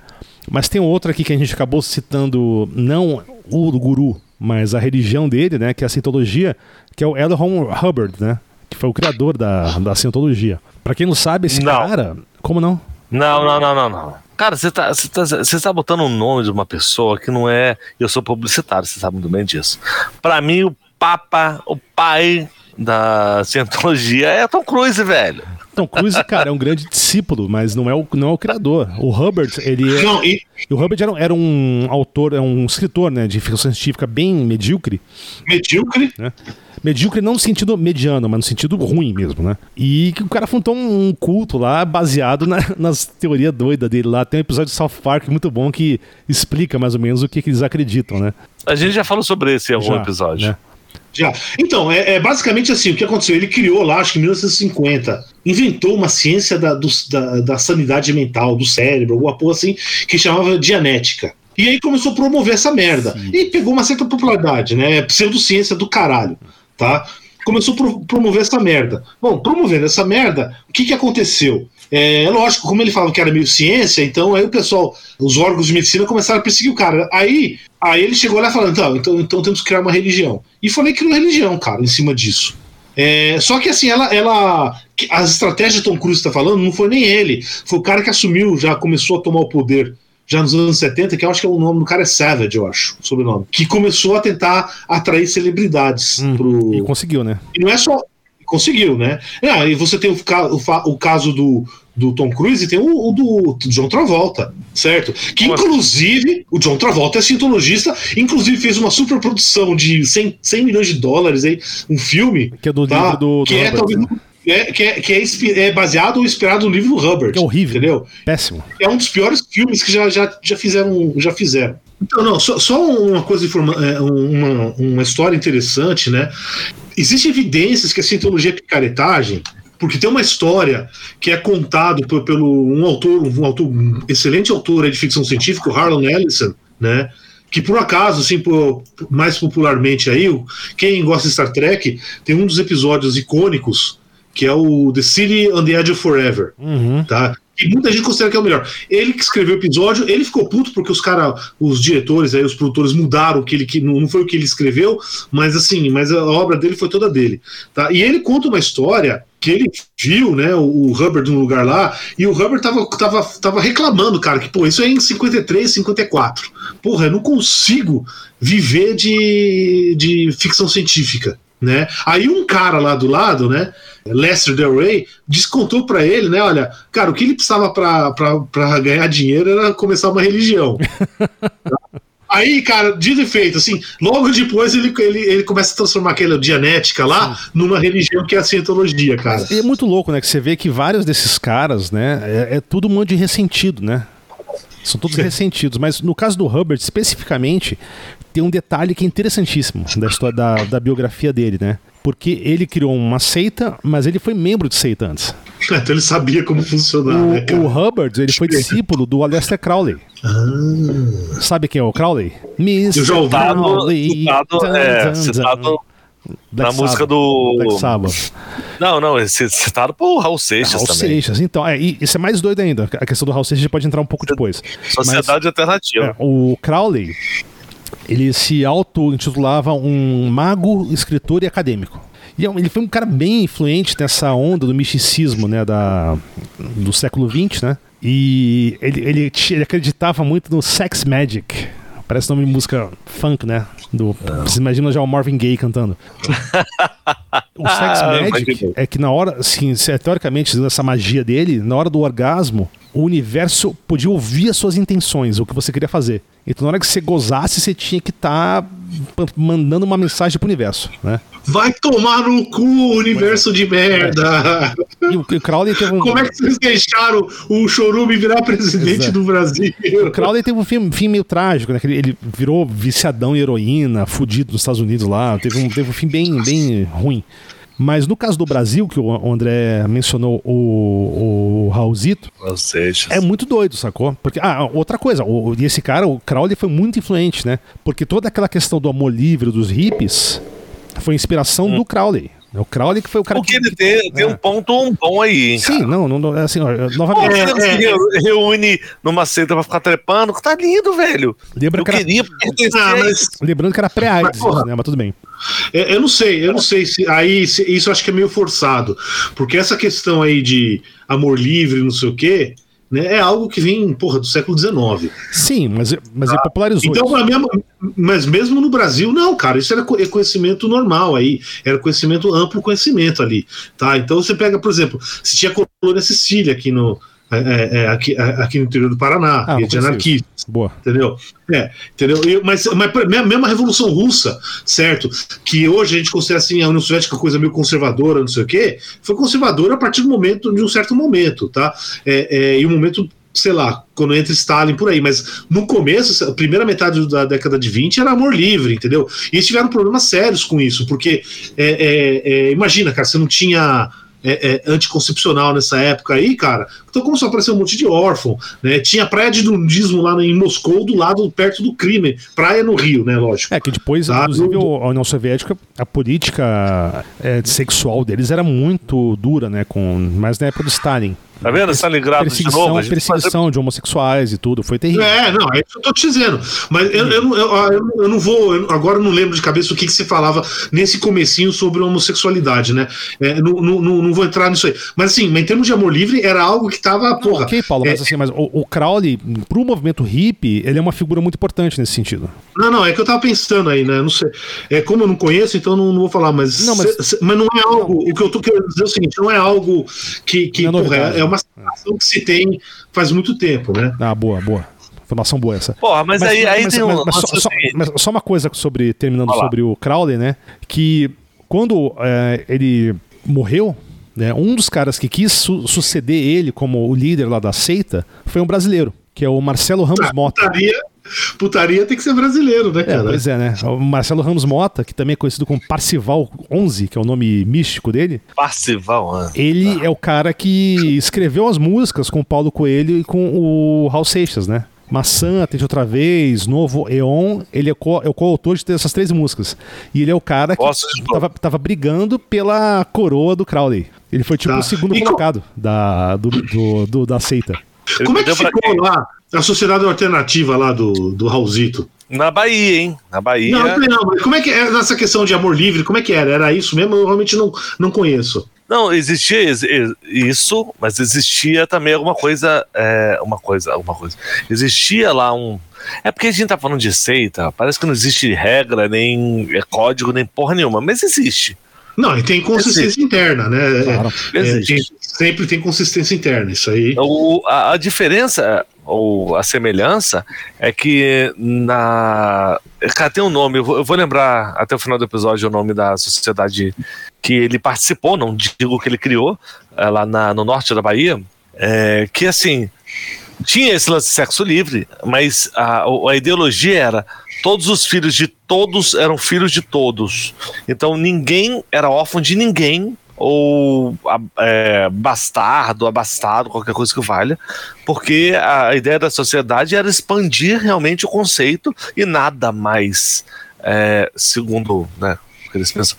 Mas tem outro aqui que a gente acabou citando, não o do guru, mas a religião dele, né? Que é a cientologia, que é o L. Ron Hubbard, né? Que foi o criador da, da cientologia. Para quem não sabe, esse não. cara. Como não? Não, não, não, não, não. Cara, você tá, você, tá, você tá botando o nome de uma pessoa que não é. Eu sou publicitário, você sabe muito bem disso. Para mim, o Papa, o pai da cientologia é Tom Cruise, velho. Tom Cruise, cara, é um grande discípulo, mas não é o, não é o criador. O Hubbard, ele é, não, e... O Hubbard era, era, um autor, é um escritor, né, de ficção científica bem medíocre. Medíocre? Né? Medíocre não no sentido mediano, mas no sentido ruim mesmo, né? E que o cara fundou um culto lá baseado na, nas teorias doidas dele lá. Tem um episódio de South Park muito bom que explica mais ou menos o que, que eles acreditam, né? A gente já falou sobre esse em algum Já, episódio. Né? Já. Então, é, é, basicamente assim: o que aconteceu? Ele criou lá, acho que em 1950, inventou uma ciência da, do, da, da sanidade mental, do cérebro, alguma porra assim, que chamava Dianética. E aí começou a promover essa merda. Sim. E pegou uma certa popularidade, né? Pseudociência do caralho, tá? Começou a pro promover essa merda. Bom, promovendo essa merda, o que, que aconteceu? É, lógico, como ele falava que era meio ciência, então aí o pessoal, os órgãos de medicina começaram a perseguir o cara. Aí, aí ele chegou lá falando, então, então, então temos que criar uma religião. E falei que criou religião, cara, em cima disso. É, só que assim, ela, ela. As estratégias de Tom Cruise está falando, não foi nem ele. Foi o cara que assumiu, já começou a tomar o poder já nos anos 70, que eu acho que é o nome do cara é Savage, eu acho, o sobrenome. Que começou a tentar atrair celebridades. Hum, pro... E conseguiu, né? E não é só. Conseguiu, né? Ah, e você tem o, o, o caso do, do Tom Cruise e tem o, o do, John Travolta, certo? Que inclusive, o John Travolta é cientologista, inclusive fez uma super produção de 100, 100 milhões de dólares aí, um filme. Que é do tá? livro do, que do é talvez. Né? é, que, é, que é, é, baseado ou inspirado no livro do Hubbard. Que é horrível. Entendeu? Péssimo. É um dos piores filmes que já, já, já, fizeram, já fizeram. Então, não, só, só uma coisa, é, uma, uma história interessante, né? Existem evidências que a cientologia é picaretagem, porque tem uma história que é contado por, pelo um autor, um autor, um excelente autor de ficção científica, o Harlan Ellison, né? que por acaso, assim, por, mais popularmente aí, quem gosta de Star Trek, tem um dos episódios icônicos que é o The City on the Edge of Forever, uhum. tá? E muita gente considera que é o melhor. Ele que escreveu o episódio, ele ficou puto porque os caras, os diretores aí, os produtores mudaram o que ele que não foi o que ele escreveu, mas assim, mas a obra dele foi toda dele, tá? E ele conta uma história que ele viu, né, o, Hubbard num lugar lá, e o Hubbard tava, tava, tava reclamando, cara, que, pô, isso é em 53, 54. Porra, eu não consigo viver de, de ficção científica, né? Aí um cara lá do lado, né, Lester Del Rey, descontou para ele, né? Olha, cara, o que ele precisava para ganhar dinheiro era começar uma religião. Aí, cara, dito e feito, assim, logo depois ele, ele, ele começa a transformar aquela dianética lá Sim. numa religião que é a cientologia, cara. E é muito louco, né? Que você vê que vários desses caras, né, é, é tudo um monte de ressentido, né? São todos ressentidos, mas no caso do Hubbard, especificamente, tem um detalhe que é interessantíssimo da história da, da biografia dele, né? Porque ele criou uma seita, mas ele foi membro de seita antes. então ele sabia como funcionar, o, né, o Hubbard, ele foi discípulo do Aleister Crowley. Ah. Sabe quem é o Crowley? Mr. Eu já ouvi. Crowley. Citado, é, citado Black na música do. Black Sabbath. Não, não, esse citado por Raul Seixas Raul também. Seixas, então, é, isso é mais doido ainda. A questão do Raul Seixas pode entrar um pouco depois. Sociedade Mas, Alternativa. É, o Crowley, ele se auto-intitulava um mago, escritor e acadêmico. E é ele foi um cara bem influente nessa onda do misticismo né, da, do século XX, né? E ele, ele, ele acreditava muito no sex magic, Parece nome de música funk, né? Do, você imagina já o Marvin Gaye cantando. o Sex ah, Magic é que na hora, assim, teoricamente, essa magia dele, na hora do orgasmo, o universo podia ouvir as suas intenções, o que você queria fazer. Então, na hora que você gozasse, você tinha que estar tá mandando uma mensagem pro universo, né? Vai tomar no cu, universo de merda! E o Crowley teve um... Como é que vocês deixaram o Chorume virar presidente Exato. do Brasil? O Crowley teve um fim, fim meio trágico, né? Ele virou viciadão em heroína, fudido nos Estados Unidos lá. Teve um, teve um fim bem, bem ruim. Mas no caso do Brasil, que o André mencionou o, o Raulzito, é muito doido, sacou? Porque, ah, outra coisa, o, esse cara, o Crowley foi muito influente, né? Porque toda aquela questão do amor livre dos hippies foi inspiração hum. do Crowley. O Crowley que foi o cara Porque que. Tem, tem um ponto um bom aí, hein, Sim, não, não, assim, ó, novamente. É, é, é, reúne numa seita pra ficar trepando, tá lindo, velho. Lembra eu que era... queria ah, mas... Lembrando que era pré-AIDS, né? Mas tudo bem. Eu não sei, eu não sei se aí se, isso acho que é meio forçado, porque essa questão aí de amor livre, não sei o quê, né, é algo que vem, porra, do século XIX. Sim, mas, mas ah, ele popularizou então, isso. Mesmo, mas mesmo no Brasil, não, cara, isso era é conhecimento normal aí, era conhecimento, amplo conhecimento ali, tá? Então você pega, por exemplo, se tinha colônia Sicília aqui no, é, é, é aqui, é, aqui no interior do Paraná, ah, de anarquistas. Boa. Entendeu? É, entendeu? Eu, mas, mas mesmo a Revolução Russa, certo? Que hoje a gente considera assim, a União Soviética coisa meio conservadora, não sei o quê, foi conservadora a partir do momento, de um certo momento, tá? É, é, e um momento sei lá, quando entra Stalin por aí, mas no começo, a primeira metade da década de 20 era amor livre, entendeu? E eles tiveram problemas sérios com isso, porque é, é, é, imagina, cara, você não tinha é, é, anticoncepcional nessa época aí, cara. Então começou a aparecer um monte de órfão, né? Tinha praia de nudismo lá em Moscou, do lado, perto do crime. Praia no Rio, né? Lógico. É que depois, tá? inclusive, a União Soviética, a política é, sexual deles era muito dura, né? Com, mas na época do Stalin. Tá vendo? Stalingrado de novo. Perseguição de homossexuais e tudo, foi terrível. É, não, é isso que eu tô te dizendo. Mas eu, eu, eu, eu não vou, eu, agora não lembro de cabeça o que, que você falava nesse comecinho sobre homossexualidade, né? É, não, não, não vou entrar nisso aí. Mas assim, em termos de amor livre, era algo que tava, porra. Ok, Paulo, é, mas assim, mas o, o Crowley, pro movimento hippie, ele é uma figura muito importante nesse sentido. Não, não, é que eu tava pensando aí, né? Não sei. É, como eu não conheço, então não, não vou falar, mas. Não, mas, cê, mas não é algo. Não, o que eu tô querendo dizer é o seguinte, não é algo que, que é, porra, é, é uma situação que se tem faz muito tempo, né? Ah, boa, boa. Informação boa essa. Porra, mas, mas aí, aí mas, tem um. Mas, só, só, mas, só, uma coisa sobre. Terminando Olá. sobre o Crowley, né? Que quando é, ele morreu, né, um dos caras que quis su suceder ele como o líder lá da seita foi um brasileiro, que é o Marcelo Ramos ah, Mota. Putaria, putaria tem que ser brasileiro, né, é, cara? É, pois é, né? O Marcelo Ramos Mota, que também é conhecido como Parcival 11, que é o nome místico dele. Parcival, Ele ah. é o cara que escreveu as músicas com o Paulo Coelho e com o Raul Seixas, né? Maçã, Tente Outra Vez, Novo Eon, ele é, co é o coautor de essas três músicas. E ele é o cara que tava, tava, brigando pela coroa do Crowley. Ele foi tipo tá. o segundo e colocado co... da, do, do, do, da seita. Como é que ficou lá a sociedade alternativa lá do, do Raulzito? Na Bahia, hein? Na Bahia. Não, não, como é que é nessa questão de amor livre? Como é que era? Era isso mesmo? Eu realmente não, não conheço. Não, existia isso, mas existia também alguma coisa, é, uma coisa, alguma coisa. Existia lá um. É porque a gente tá falando de seita, parece que não existe regra, nem é código, nem porra nenhuma, mas existe. Não, e tem consistência existe. interna, né? Claro, é, tem, sempre tem consistência interna, isso aí. O, a, a diferença, ou a semelhança, é que na. Cara, tem um nome, eu vou, eu vou lembrar até o final do episódio o nome da sociedade que ele participou, não digo que ele criou, é, lá na, no norte da Bahia, é, que assim, tinha esse lance de sexo livre, mas a, a ideologia era todos os filhos de todos eram filhos de todos. Então ninguém era órfão de ninguém, ou é, bastardo, abastado, qualquer coisa que valha, porque a ideia da sociedade era expandir realmente o conceito e nada mais, é, segundo né, o que eles pensam,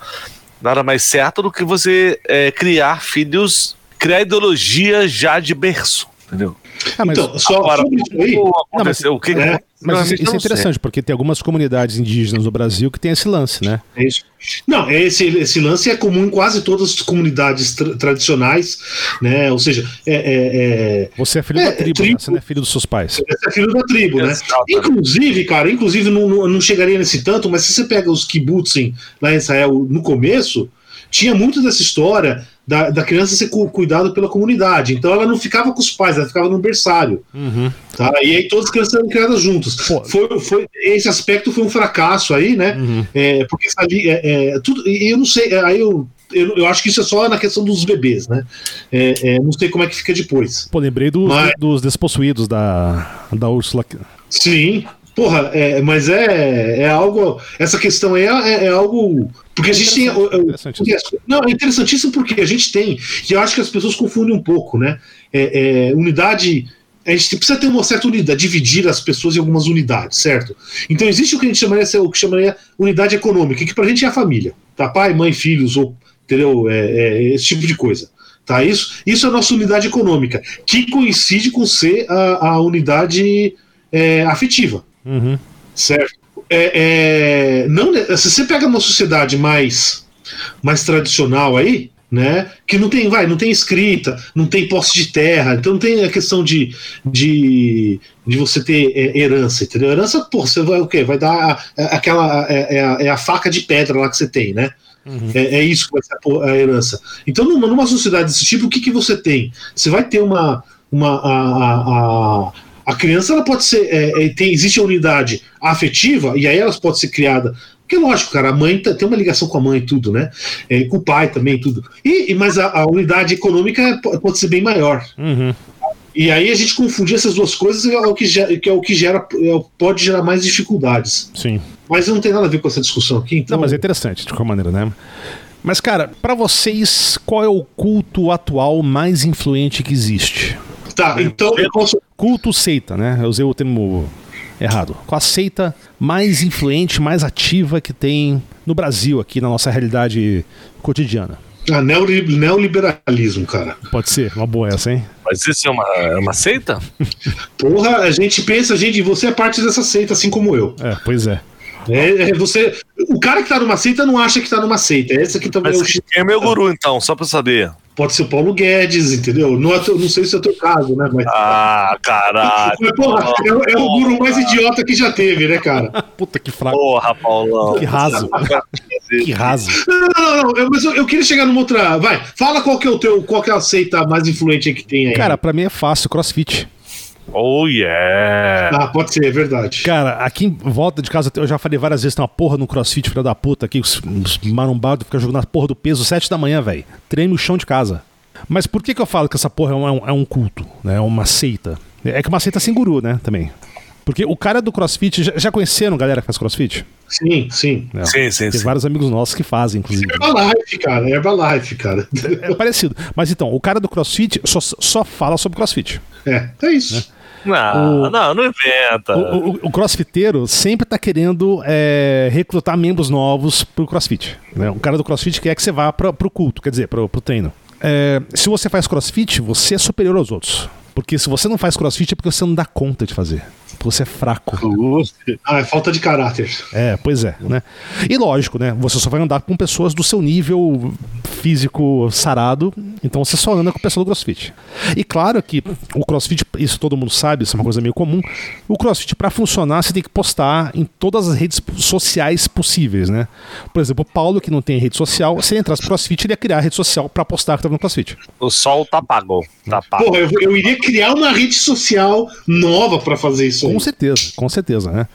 nada mais certo do que você é, criar filhos, criar ideologia já de berço, entendeu? Ah, mas então, só agora, aconteceu, não, mas, o que, é, mas isso, isso é interessante, porque tem algumas comunidades indígenas no Brasil que tem esse lance, né? É isso. Não, esse, esse lance é comum em quase todas as comunidades tra tradicionais, né? Ou seja, é, é, é você é filho da é, tribo, tribo, né? você não é filho dos seus pais. Você é filho da tribo, né? Inclusive, cara, inclusive não, não chegaria nesse tanto, mas se você pega os kibbutzim lá em Israel no começo, tinha muito dessa história da, da criança ser cu, cuidado pela comunidade. Então ela não ficava com os pais, ela ficava no berçário. Uhum. Tá? E aí todas as crianças eram criadas juntas. Foi, foi, esse aspecto foi um fracasso aí, né? Uhum. É, porque ali, é, é, tudo, e eu não sei, é, aí eu, eu, eu, acho que isso é só na questão dos bebês, né? É, é, não sei como é que fica depois. Pô, lembrei dos, Mas... dos despossuídos da, da Úrsula. Sim, Porra, é, mas é, é algo. Essa questão aí é, é, é algo. Porque é a gente tem. não, é interessantíssimo porque a gente tem. E eu acho que as pessoas confundem um pouco, né? É, é, unidade. A gente precisa ter uma certa unidade, dividir as pessoas em algumas unidades, certo? Então existe o que a gente chamaria, o que chamaria unidade econômica, que pra gente é a família. Tá? Pai, mãe, filhos, ou entendeu? É, esse tipo de coisa. Tá? Isso, isso é a nossa unidade econômica, que coincide com ser a, a unidade afetiva. Uhum. Certo? É, é, não, se você pega uma sociedade mais, mais tradicional aí, né? Que não tem, vai, não tem escrita, não tem posse de terra, então não tem a questão de, de, de você ter é, herança, entendeu? Herança, pô, você vai o quê? Vai dar aquela. É, é, a, é, a, faca de pedra lá que você tem, né? Uhum. É, é, isso que vai ser a, a, herança. Então, numa, numa sociedade desse tipo, o que, que você tem? Você vai ter uma. uma a, a, a criança ela pode ser. É, é, tem, existe a unidade afetiva, e aí ela pode ser criada. Porque, lógico, cara, a mãe tá, tem uma ligação com a mãe e tudo, né? É, com o pai também, tudo. E, mas a, a unidade econômica pode ser bem maior. Uhum. E aí a gente confundir essas duas coisas é o que gera, que é o que gera é, pode gerar mais dificuldades. Sim. Mas não tem nada a ver com essa discussão aqui. Então... Não, mas é interessante, de qualquer maneira, né? Mas, cara, para vocês, qual é o culto atual mais influente que existe? Tá, então eu posso. Culto seita, né? Eu usei o termo errado. Qual a seita mais influente, mais ativa que tem no Brasil, aqui na nossa realidade cotidiana? Ah, neoliberalismo, cara. Pode ser, uma boa essa, hein? Mas isso é uma, é uma seita? Porra, a gente pensa, gente, você é parte dessa seita, assim como eu. É, pois é. É, é, você, o cara que tá numa seita não acha que tá numa seita. Esse aqui também Mas é o Quem é meu guru, então, só pra saber? Pode ser o Paulo Guedes, entendeu? Não, é não sei se é o teu caso, né? Mas, ah, caralho. Mas, porra, é, é, o guru mais idiota que já teve, né, cara? Puta que fraco. Porra, Paulão. Que raso. que raso. Não, não, não, eu, mas eu, eu, queria chegar numa outra. Vai, fala qual que é o teu, qual que é a seita mais influente que tem aí. Cara, pra mim é fácil, crossfit. Oh, yeah! Ah, pode ser, é verdade. Cara, aqui em volta de casa, eu já falei várias vezes, tem uma porra no crossfit, filho da puta, aqui, os, os marombados ficam jogando a porra do peso sete da manhã, velho. Treino no chão de casa. Mas por que, que eu falo que essa porra é um, é um culto, né? É uma seita? É que uma seita sem guru, né? Também. Porque o cara do crossfit, já, já conheceram galera que faz crossfit? Sim, sim. É, sim, sim, Tem sim. vários amigos nossos que fazem, inclusive. Herbalife, cara. Herbalife, cara. É parecido. Mas então, o cara do crossfit só, só fala sobre crossfit. É, é isso. Não, O- não, não inventa. O, o- o crossfiteiro sempre tá querendo é, recrutar membros novos pro crossfit. Né? O cara do crossfit quer que você vá pra, pro culto, quer dizer, pro, pro treino. É, se você faz crossfit, você é superior aos outros. Porque se você não faz crossfit é porque você não dá conta de fazer. Você é fraco. Ah, é falta de caráter. É, pois é, né? E lógico, né? Você só vai andar com pessoas do seu nível físico sarado, então você só anda com pessoa do CrossFit. E claro que o CrossFit, isso todo mundo sabe, isso é uma coisa meio comum. O CrossFit para funcionar, você tem que postar em todas as redes sociais possíveis, né? Por exemplo, o Paulo que não tem rede social, se ele entrasse no CrossFit, ele ia criar a rede social para postar que estava no CrossFit. O sol tá pago. Tá pago. Porra, eu, eu iria criar uma rede social nova pra fazer isso Com certeza, com certeza, né?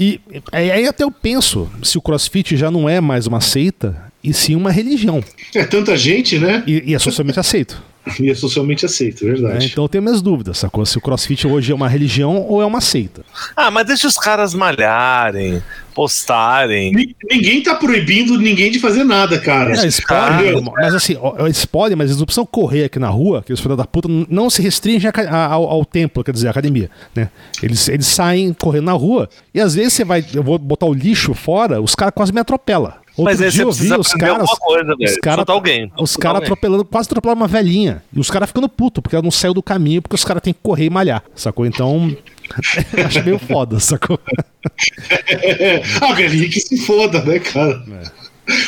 E aí até eu penso se o CrossFit já não é mais uma seita e sim uma religião. É tanta gente, né? E, e é socialmente aceito. E é socialmente aceito, verdade. Então eu tenho minhas dúvidas, sacou? Se o CrossFit hoje é uma religião ou é uma seita. Ah, mas deixa os caras malharem, postarem. Ni- Ninguém tá proibindo ninguém de fazer nada, cara. É, eles podem, irmão, mas assim, eles podem, mas eles não precisam correr aqui na rua, que os filhos da puta não se restringem a a- ao, ao templo, quer dizer, à academia, né? Eles, eles saem correndo na rua e às vezes você vai, eu vou botar o lixo fora, os caras quase me atropelam. Outro Mas aí dia eu vi os caras, alguma coisa, os velho. caras, alguém. os caras atropelando, quase atropelaram uma velhinha. E os caras ficando puto, porque ela não saiu do caminho, porque os caras têm que correr e malhar, sacou? Então, acho meio foda, sacou? a velhinha que se foda, né, cara?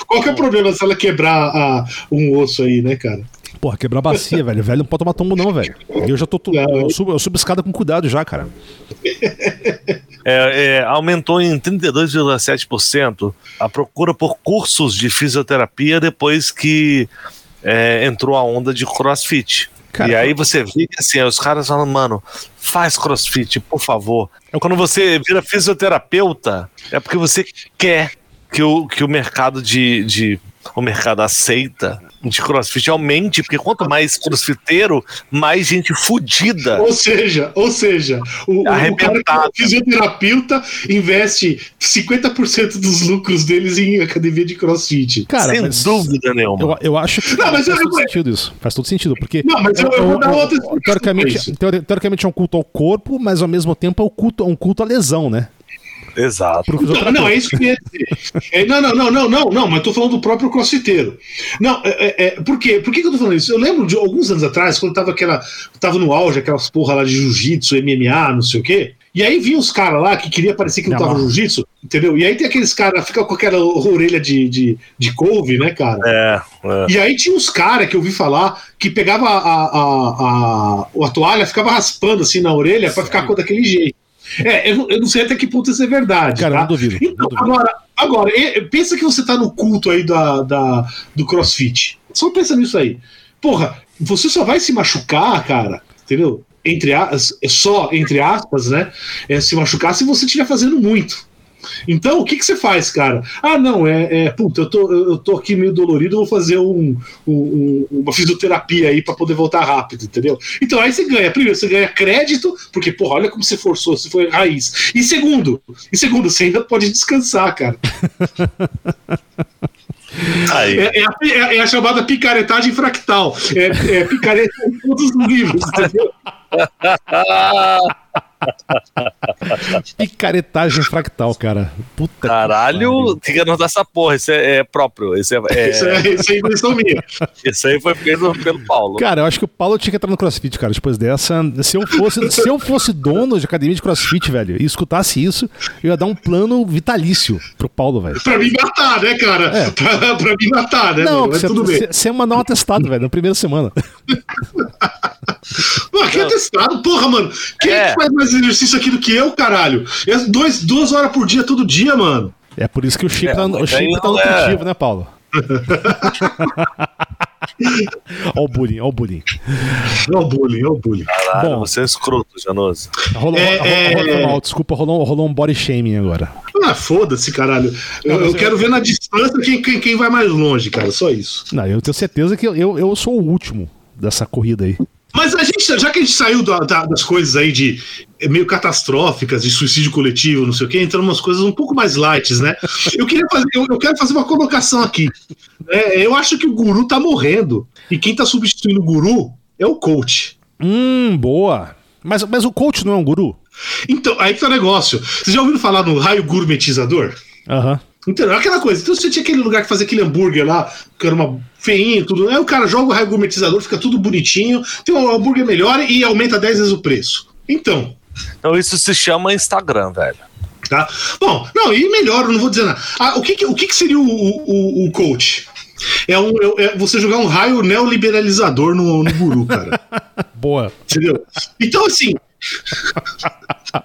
Qual que é o problema se ela quebrar a- um osso aí, né, cara? Porra, quebrar a bacia, velho. Velho não pode tomar tombo, não, velho. Eu já tô. tô- eu, subo, eu subo escada com cuidado já, cara. É, é, aumentou em 32,7% a procura por cursos de fisioterapia depois que é, entrou a onda de crossfit. Cara, e aí você vê que assim, os caras falam, mano, faz crossfit, por favor. Quando você vira fisioterapeuta, é porque você quer que o, que o mercado de, de. O mercado aceita de crossfit aumente, porque quanto mais crossfiteiro, mais gente fudida. Ou seja, ou seja, o, o cara que é fisioterapeuta investe 50% dos lucros deles em academia de crossfit. Cara, Sem dúvida nenhuma. Eu, eu acho que Não, mas faz eu- todo sentido isso. Faz todo sentido, porque. Não, mas eu- eu vou dar outra teoricamente, teoricamente é um culto ao corpo, mas ao mesmo tempo é um culto, é um culto à lesão, né? Exato. Não, não, é isso que eu ia dizer. É, não, não, não, não, não, não, mas eu tô falando do próprio crossfiteiro. Não, é, é, é, por quê? Por que, que eu tô falando isso? Eu lembro de alguns anos atrás, quando tava aquela. Tava no auge, aquelas porra lá de jiu-jitsu, MMA, não sei o quê. E aí vinha os caras lá que queria parecer que não tava jiu-jitsu, entendeu? E aí tem aqueles caras, fica com aquela orelha de, de, de couve, né, cara? É, é. E aí tinha uns caras que eu ouvi falar que pegava a, a, a, a, a toalha, ficava raspando assim na orelha pra ficar com daquele jeito. É, eu, não- eu não sei até que ponto isso é verdade. Cara, tá? não duvido. não Então, duvido. agora, agora pensa que você tá no culto aí da, da, do crossfit. Só pensa nisso aí. Porra, você só vai se machucar, cara, entendeu? Entre as, só, entre aspas, né? É, se machucar se você estiver fazendo muito. Então, o que, que você faz, cara? Ah, não, é, é puta, eu tô, eu tô aqui meio dolorido, vou fazer um, um- um- uma fisioterapia aí pra poder voltar rápido, entendeu? Então aí você ganha, primeiro, você ganha crédito, porque, porra, olha como você forçou, você foi raiz. E segundo, e segundo, você ainda pode descansar, cara. É, é a, é- é a chamada picaretagem fractal. É, é picareta em todos os níveis, entendeu? Picaretagem fractal, cara. Puta que Caralho, tem que anotar essa porra. Isso é, é próprio. Isso, é, é- Isso, é, isso é invenção minha. isso aí foi feito pelo Paulo. Cara, eu acho que o Paulo tinha que entrar no CrossFit, cara. Depois dessa, se eu fosse, se eu fosse dono de academia de CrossFit, velho, e escutasse isso, eu ia dar um plano vitalício pro Paulo, velho. Pra me matar, né, cara? É. Pra, pra me matar, né? Não, você, tudo bem. você, ia mandar um atestado, velho, na primeira semana. Pô, aqui é testado, porra, mano. Quem é. É. que faz mais exercício aqui do que eu, caralho? É dois, duas horas por dia, todo dia, mano. É por isso que o chip, É, tá, o chip tá não é- nutritivo, né, Paulo? Olha o bullying, olha o bullying. Olha o bullying, olha o bullying. Caralho, Bom, você é escroto, Janoso. Rolou, é, rolou, rolou, rolou, desculpa, rolou, rolou um body shaming agora. Ah, foda-se, caralho. Eu, eu, quero ver na distância quem, quem, quem vai mais longe, cara, só isso. Não, eu tenho certeza que eu, eu, eu sou o último dessa corrida aí. Mas a gente, já que a gente saiu da, da, das coisas aí de meio catastróficas, de suicídio coletivo, não sei o quê, entrando umas coisas um pouco mais light, né? Eu queria fazer, eu, eu quero fazer uma colocação aqui. É, eu acho que o guru tá morrendo. E quem tá substituindo o guru é o coach. Hum, boa. Mas, mas o coach não é um guru? Então, aí que tá o negócio. Vocês já ouviram falar no raio gourmetizador? Aham. Uhum. Entendeu? Aquela coisa. Então você tinha aquele lugar que fazia aquele hambúrguer lá, que era uma feinho, tudo. Aí o cara joga o raio gourmetizador, fica tudo bonitinho, tem um hambúrguer melhor e aumenta 10 vezes o preço. Então. Então isso se chama Instagram, velho. Tá? Bom, não, e melhor, eu não vou dizer nada. Ah, o que, o que, que seria o, o, o coach? É, um, é, é você jogar um raio neoliberalizador no, no guru, cara. Boa. Entendeu? Então, assim.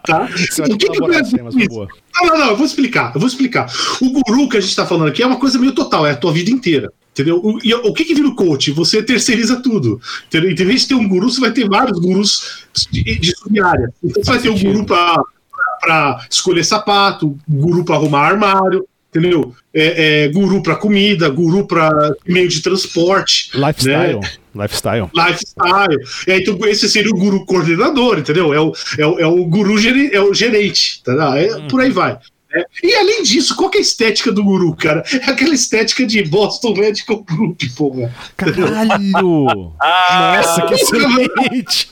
tá? O que, que eu quero Não, não, não, eu vou explicar. Eu vou explicar. O guru que a gente está falando aqui é uma coisa meio total, é a tua vida inteira. Entendeu? O, e, o que, que vira o coach? Você terceiriza tudo. Entendeu? Em vez de ter um guru, você vai ter vários gurus de, de subárea. Então você vai ter um guru para escolher sapato, guru para arrumar armário, entendeu? É, é, guru para comida, guru para meio de transporte. Lifestyle. Né? Lifestyle. Lifestyle. É, então esse seria o guru coordenador, entendeu? É o, é o, é o guru é o gerente, tá? É, hum. Por aí vai. É. E além disso, qual que é a estética do guru, cara? É aquela estética de Boston Medical Group, porra. Caralho! Nossa, que excelente!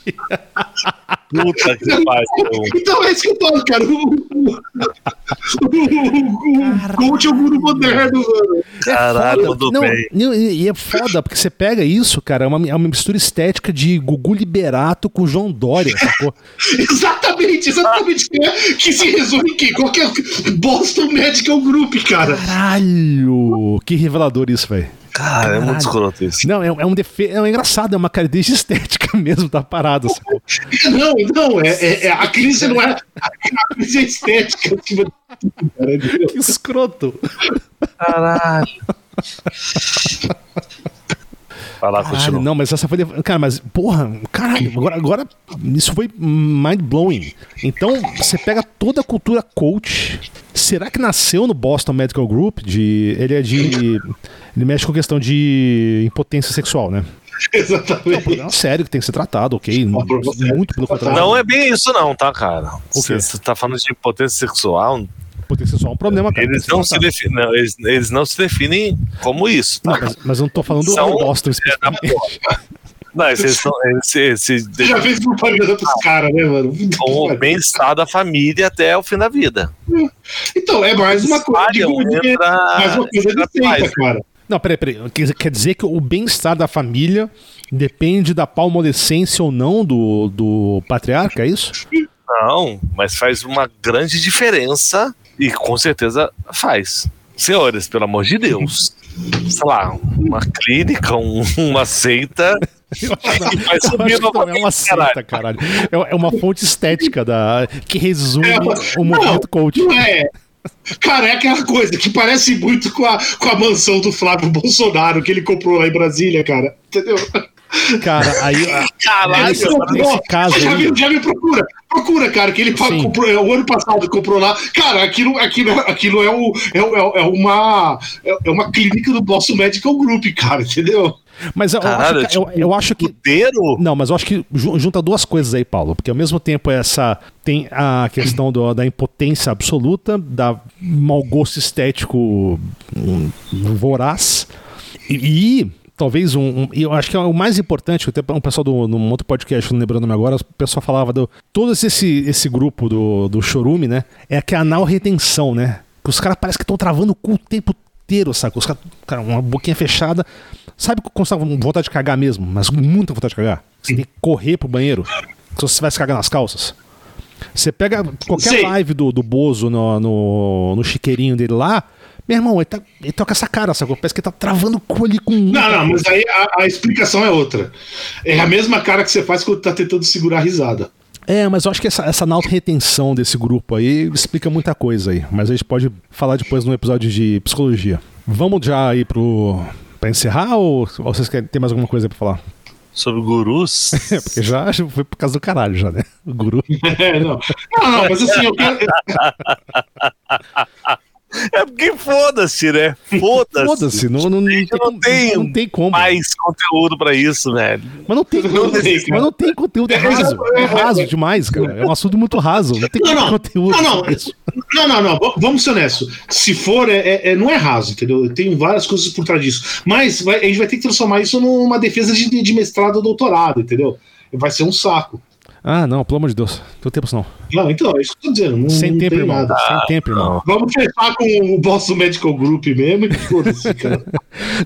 Puta que pariu. Então é isso que eu falo, cara. O, o, o, coach é o guru moderno, mano. Caralho, é tudo não, bem. E é foda, porque você pega isso, cara, é uma, é uma mistura estética de Gugu Liberato com João Dória, sacou? exatamente, exatamente. Que se resume em que qualquer Boston Medical Group, cara. Caralho! Que revelador isso, velho. Cara, é muito escroto isso. Não, é, é um defeito, é um engraçado, é uma característica estética mesmo da parada. Sacou? Não, não, é, é, é, a crise não é. A crise é estética. Tipo, que escroto. Caralho. Falar caralho, não, mas essa foi. Cara, mas, porra, caralho, agora, agora isso foi mind blowing. Então, você pega toda a cultura coach. Será que nasceu no Boston Medical Group? De, ele é de. Ele mexe com questão de impotência sexual, né? Exatamente. É um sério que tem que ser tratado, ok? Muito pelo contrário. Não é bem isso, não, tá, cara? Você tá falando de impotência sexual, potência sexual é um problema, cara. Eles não, se definem, não, eles, eles, não se definem como isso. Tá? Não, mas, mas, eu não tô falando São, do Boston especificamente. Não, esses são. Esse, Você já fez propaganda pros caras, né, mano? Com o bem-estar da família até o fim da vida. Então, é mais uma coisa de, de, mais uma coisa de seita, cara. Não, peraí, peraí. Quer dizer que o bem-estar da família depende da palmolescência ou não do, do patriarca, é isso? Não, mas faz uma grande diferença e com certeza faz. Senhores, pelo amor de Deus. Sei lá, uma clínica, um, uma seita. vai subir não é uma seita, caralho. É, é uma fonte estética da, que resume é, o movimento coach. Não é. Cara, é aquela coisa que parece muito com a, com a mansão do Flávio Bolsonaro que ele comprou lá em Brasília, cara. Entendeu? Cara, aí. Caralho, nesse caso já, aí... já me procura. Procura, cara, que ele comprou, é, o ano passado comprou lá. Cara, aquilo, aquilo, aquilo é, o, é, é, é uma, é, é uma clínica do Boston Medical Group, cara, entendeu? Mas eu, Caralho, acho que, tipo, eu, eu acho que. Pudeiro? Não, mas eu acho que junta duas coisas aí, Paulo. Porque ao mesmo tempo essa. Tem a questão do, da impotência absoluta, da mau gosto estético um, voraz. E, talvez um, um, eu acho que é o mais importante, até um pessoal do num outro podcast, não lembrando agora, o pessoal falava do todo esse esse grupo do, do chorume, né? É que é a anal retenção, né? Que os caras parecem que estão travando o cu o tempo inteiro, saca? Os caras, cara, uma boquinha fechada. Sabe quando você tá com vontade de cagar mesmo, mas muita vontade de cagar? Você tem que correr pro banheiro. Se você vai se cagar nas calças. Você pega qualquer Sim. live do, do Bozo no, no, no chiqueirinho dele lá, meu irmão, ele, tá, ele tá com essa cara, sacou? Parece que ele tá travando o cu ali com. Não, não, mas aí a, a, explicação é outra. É a mesma cara que você faz quando tá tentando segurar a risada. É, mas eu acho que essa, essa retenção desse grupo aí explica muita coisa aí. Mas a gente pode falar depois no episódio de psicologia. Vamos já ir pro, Pra encerrar ou, ou vocês querem ter mais alguma coisa pra falar? Sobre gurus? É, porque já foi por causa do caralho, já, né? O guru. É, não. Não, não, mas assim, eu quero. É porque foda-se, né? Foda-se. Foda-se, não, não, não, tem, não, tem, não tem como. mais conteúdo pra isso, velho. Mas não tem, Não tem, mas não tem conteúdo, é raso. É raso demais, cara. É um assunto muito raso. Não tem Não, não. conteúdo. Não, não. Não, não, Vamos ser honestos. Se for, é, é- é- não é raso, entendeu? Tem várias coisas por trás disso. Mas vai- a gente vai ter que transformar isso numa defesa de, de mestrado ou doutorado, entendeu? Vai ser um saco. Ah, não, pelo amor de Deus. Não tem tempo não. Não, então, é isso que eu tô dizendo. Não, Sem não tempo, tem irmão. nada. Sem tempo, irmão. Vamos fechar com o Boston Medical Group mesmo e foda-se, cara.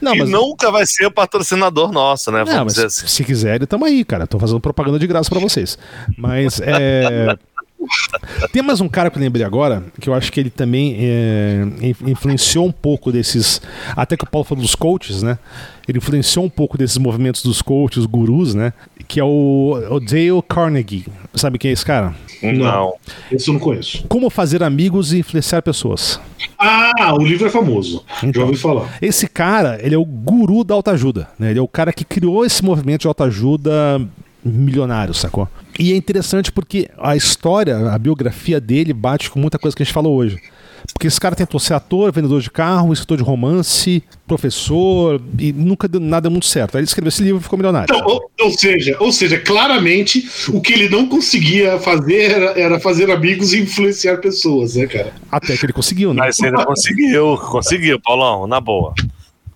Não, e mas. nunca vai ser patrocinador nosso, né? Vamos Não, mas dizer assim. se quiserem, tamo aí, cara. Tô fazendo propaganda de graça pra vocês. Mas é. Tem mais um cara que eu lembrei agora, que eu acho que ele também é, in- influenciou um pouco desses. Até que o Paulo falou dos coaches, né? Ele influenciou um pouco desses movimentos dos coaches, gurus, né? Que é o, o Dale Carnegie. Sabe quem é esse cara? Não. Esse eu não conheço. Como fazer amigos e influenciar pessoas. Ah, o livro é famoso. Então. Já ouvi falar. Esse cara, ele é o guru da autoajuda, né? Ele é o cara que criou esse movimento de autoajuda milionário, sacou? E é interessante porque a história, a biografia dele bate com muita coisa que a gente falou hoje. Porque esse cara tentou ser ator, vendedor de carro, escritor de romance, professor, e nunca deu nada muito certo. Aí ele escreveu esse livro e ficou milionário. Então, ou, ou seja, ou seja, claramente o que ele não conseguia fazer era, era fazer amigos e influenciar pessoas, né, cara? Até que ele conseguiu, né? Mas ele conseguiu, conseguiu, Paulão, na boa.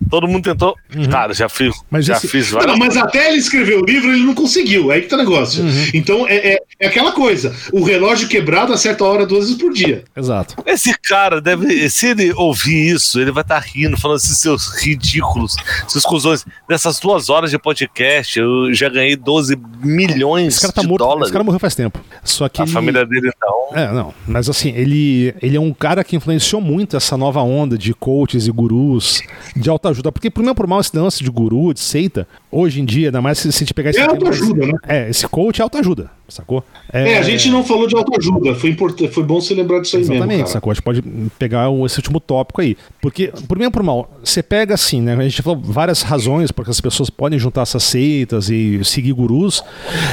Todo mundo tentou. Cara, já fiz, Mas já esse- fiz Não, várias. mas até ele escrever o livro, ele não conseguiu. É aí que tá o negócio. Então, é, é, é aquela coisa: o relógio quebrado a hora duas vezes por dia. Exato. Esse cara deve. Se ele ouvir isso, ele vai estar rindo, falando esses seus ridículos, seus cuzões. Nessas duas horas de podcast, eu já ganhei 12 milhões Esse cara tá de morto. dólares. Esse cara morreu faz tempo. Só que A ele- família dele, então. É, não. Mas assim, ele, ele é um cara que influenciou muito essa nova onda de coaches e gurus de autoajuda. Porque, por meu por mal, esse lance de guru, de seita, hoje em dia, ainda mais se a gente pegar esse É autoajuda, né? É, esse coach é autoajuda, sacou? É, a gente não falou de autoajuda. Foi, importante, foi bom você lembrar disso aí Exatamente, mesmo. Cara. sacou? A gente pode pegar esse último tópico aí. Porque, por bem ou por mal, você pega assim, né? A gente falou várias razões porque as pessoas podem juntar essas seitas e seguir gurus,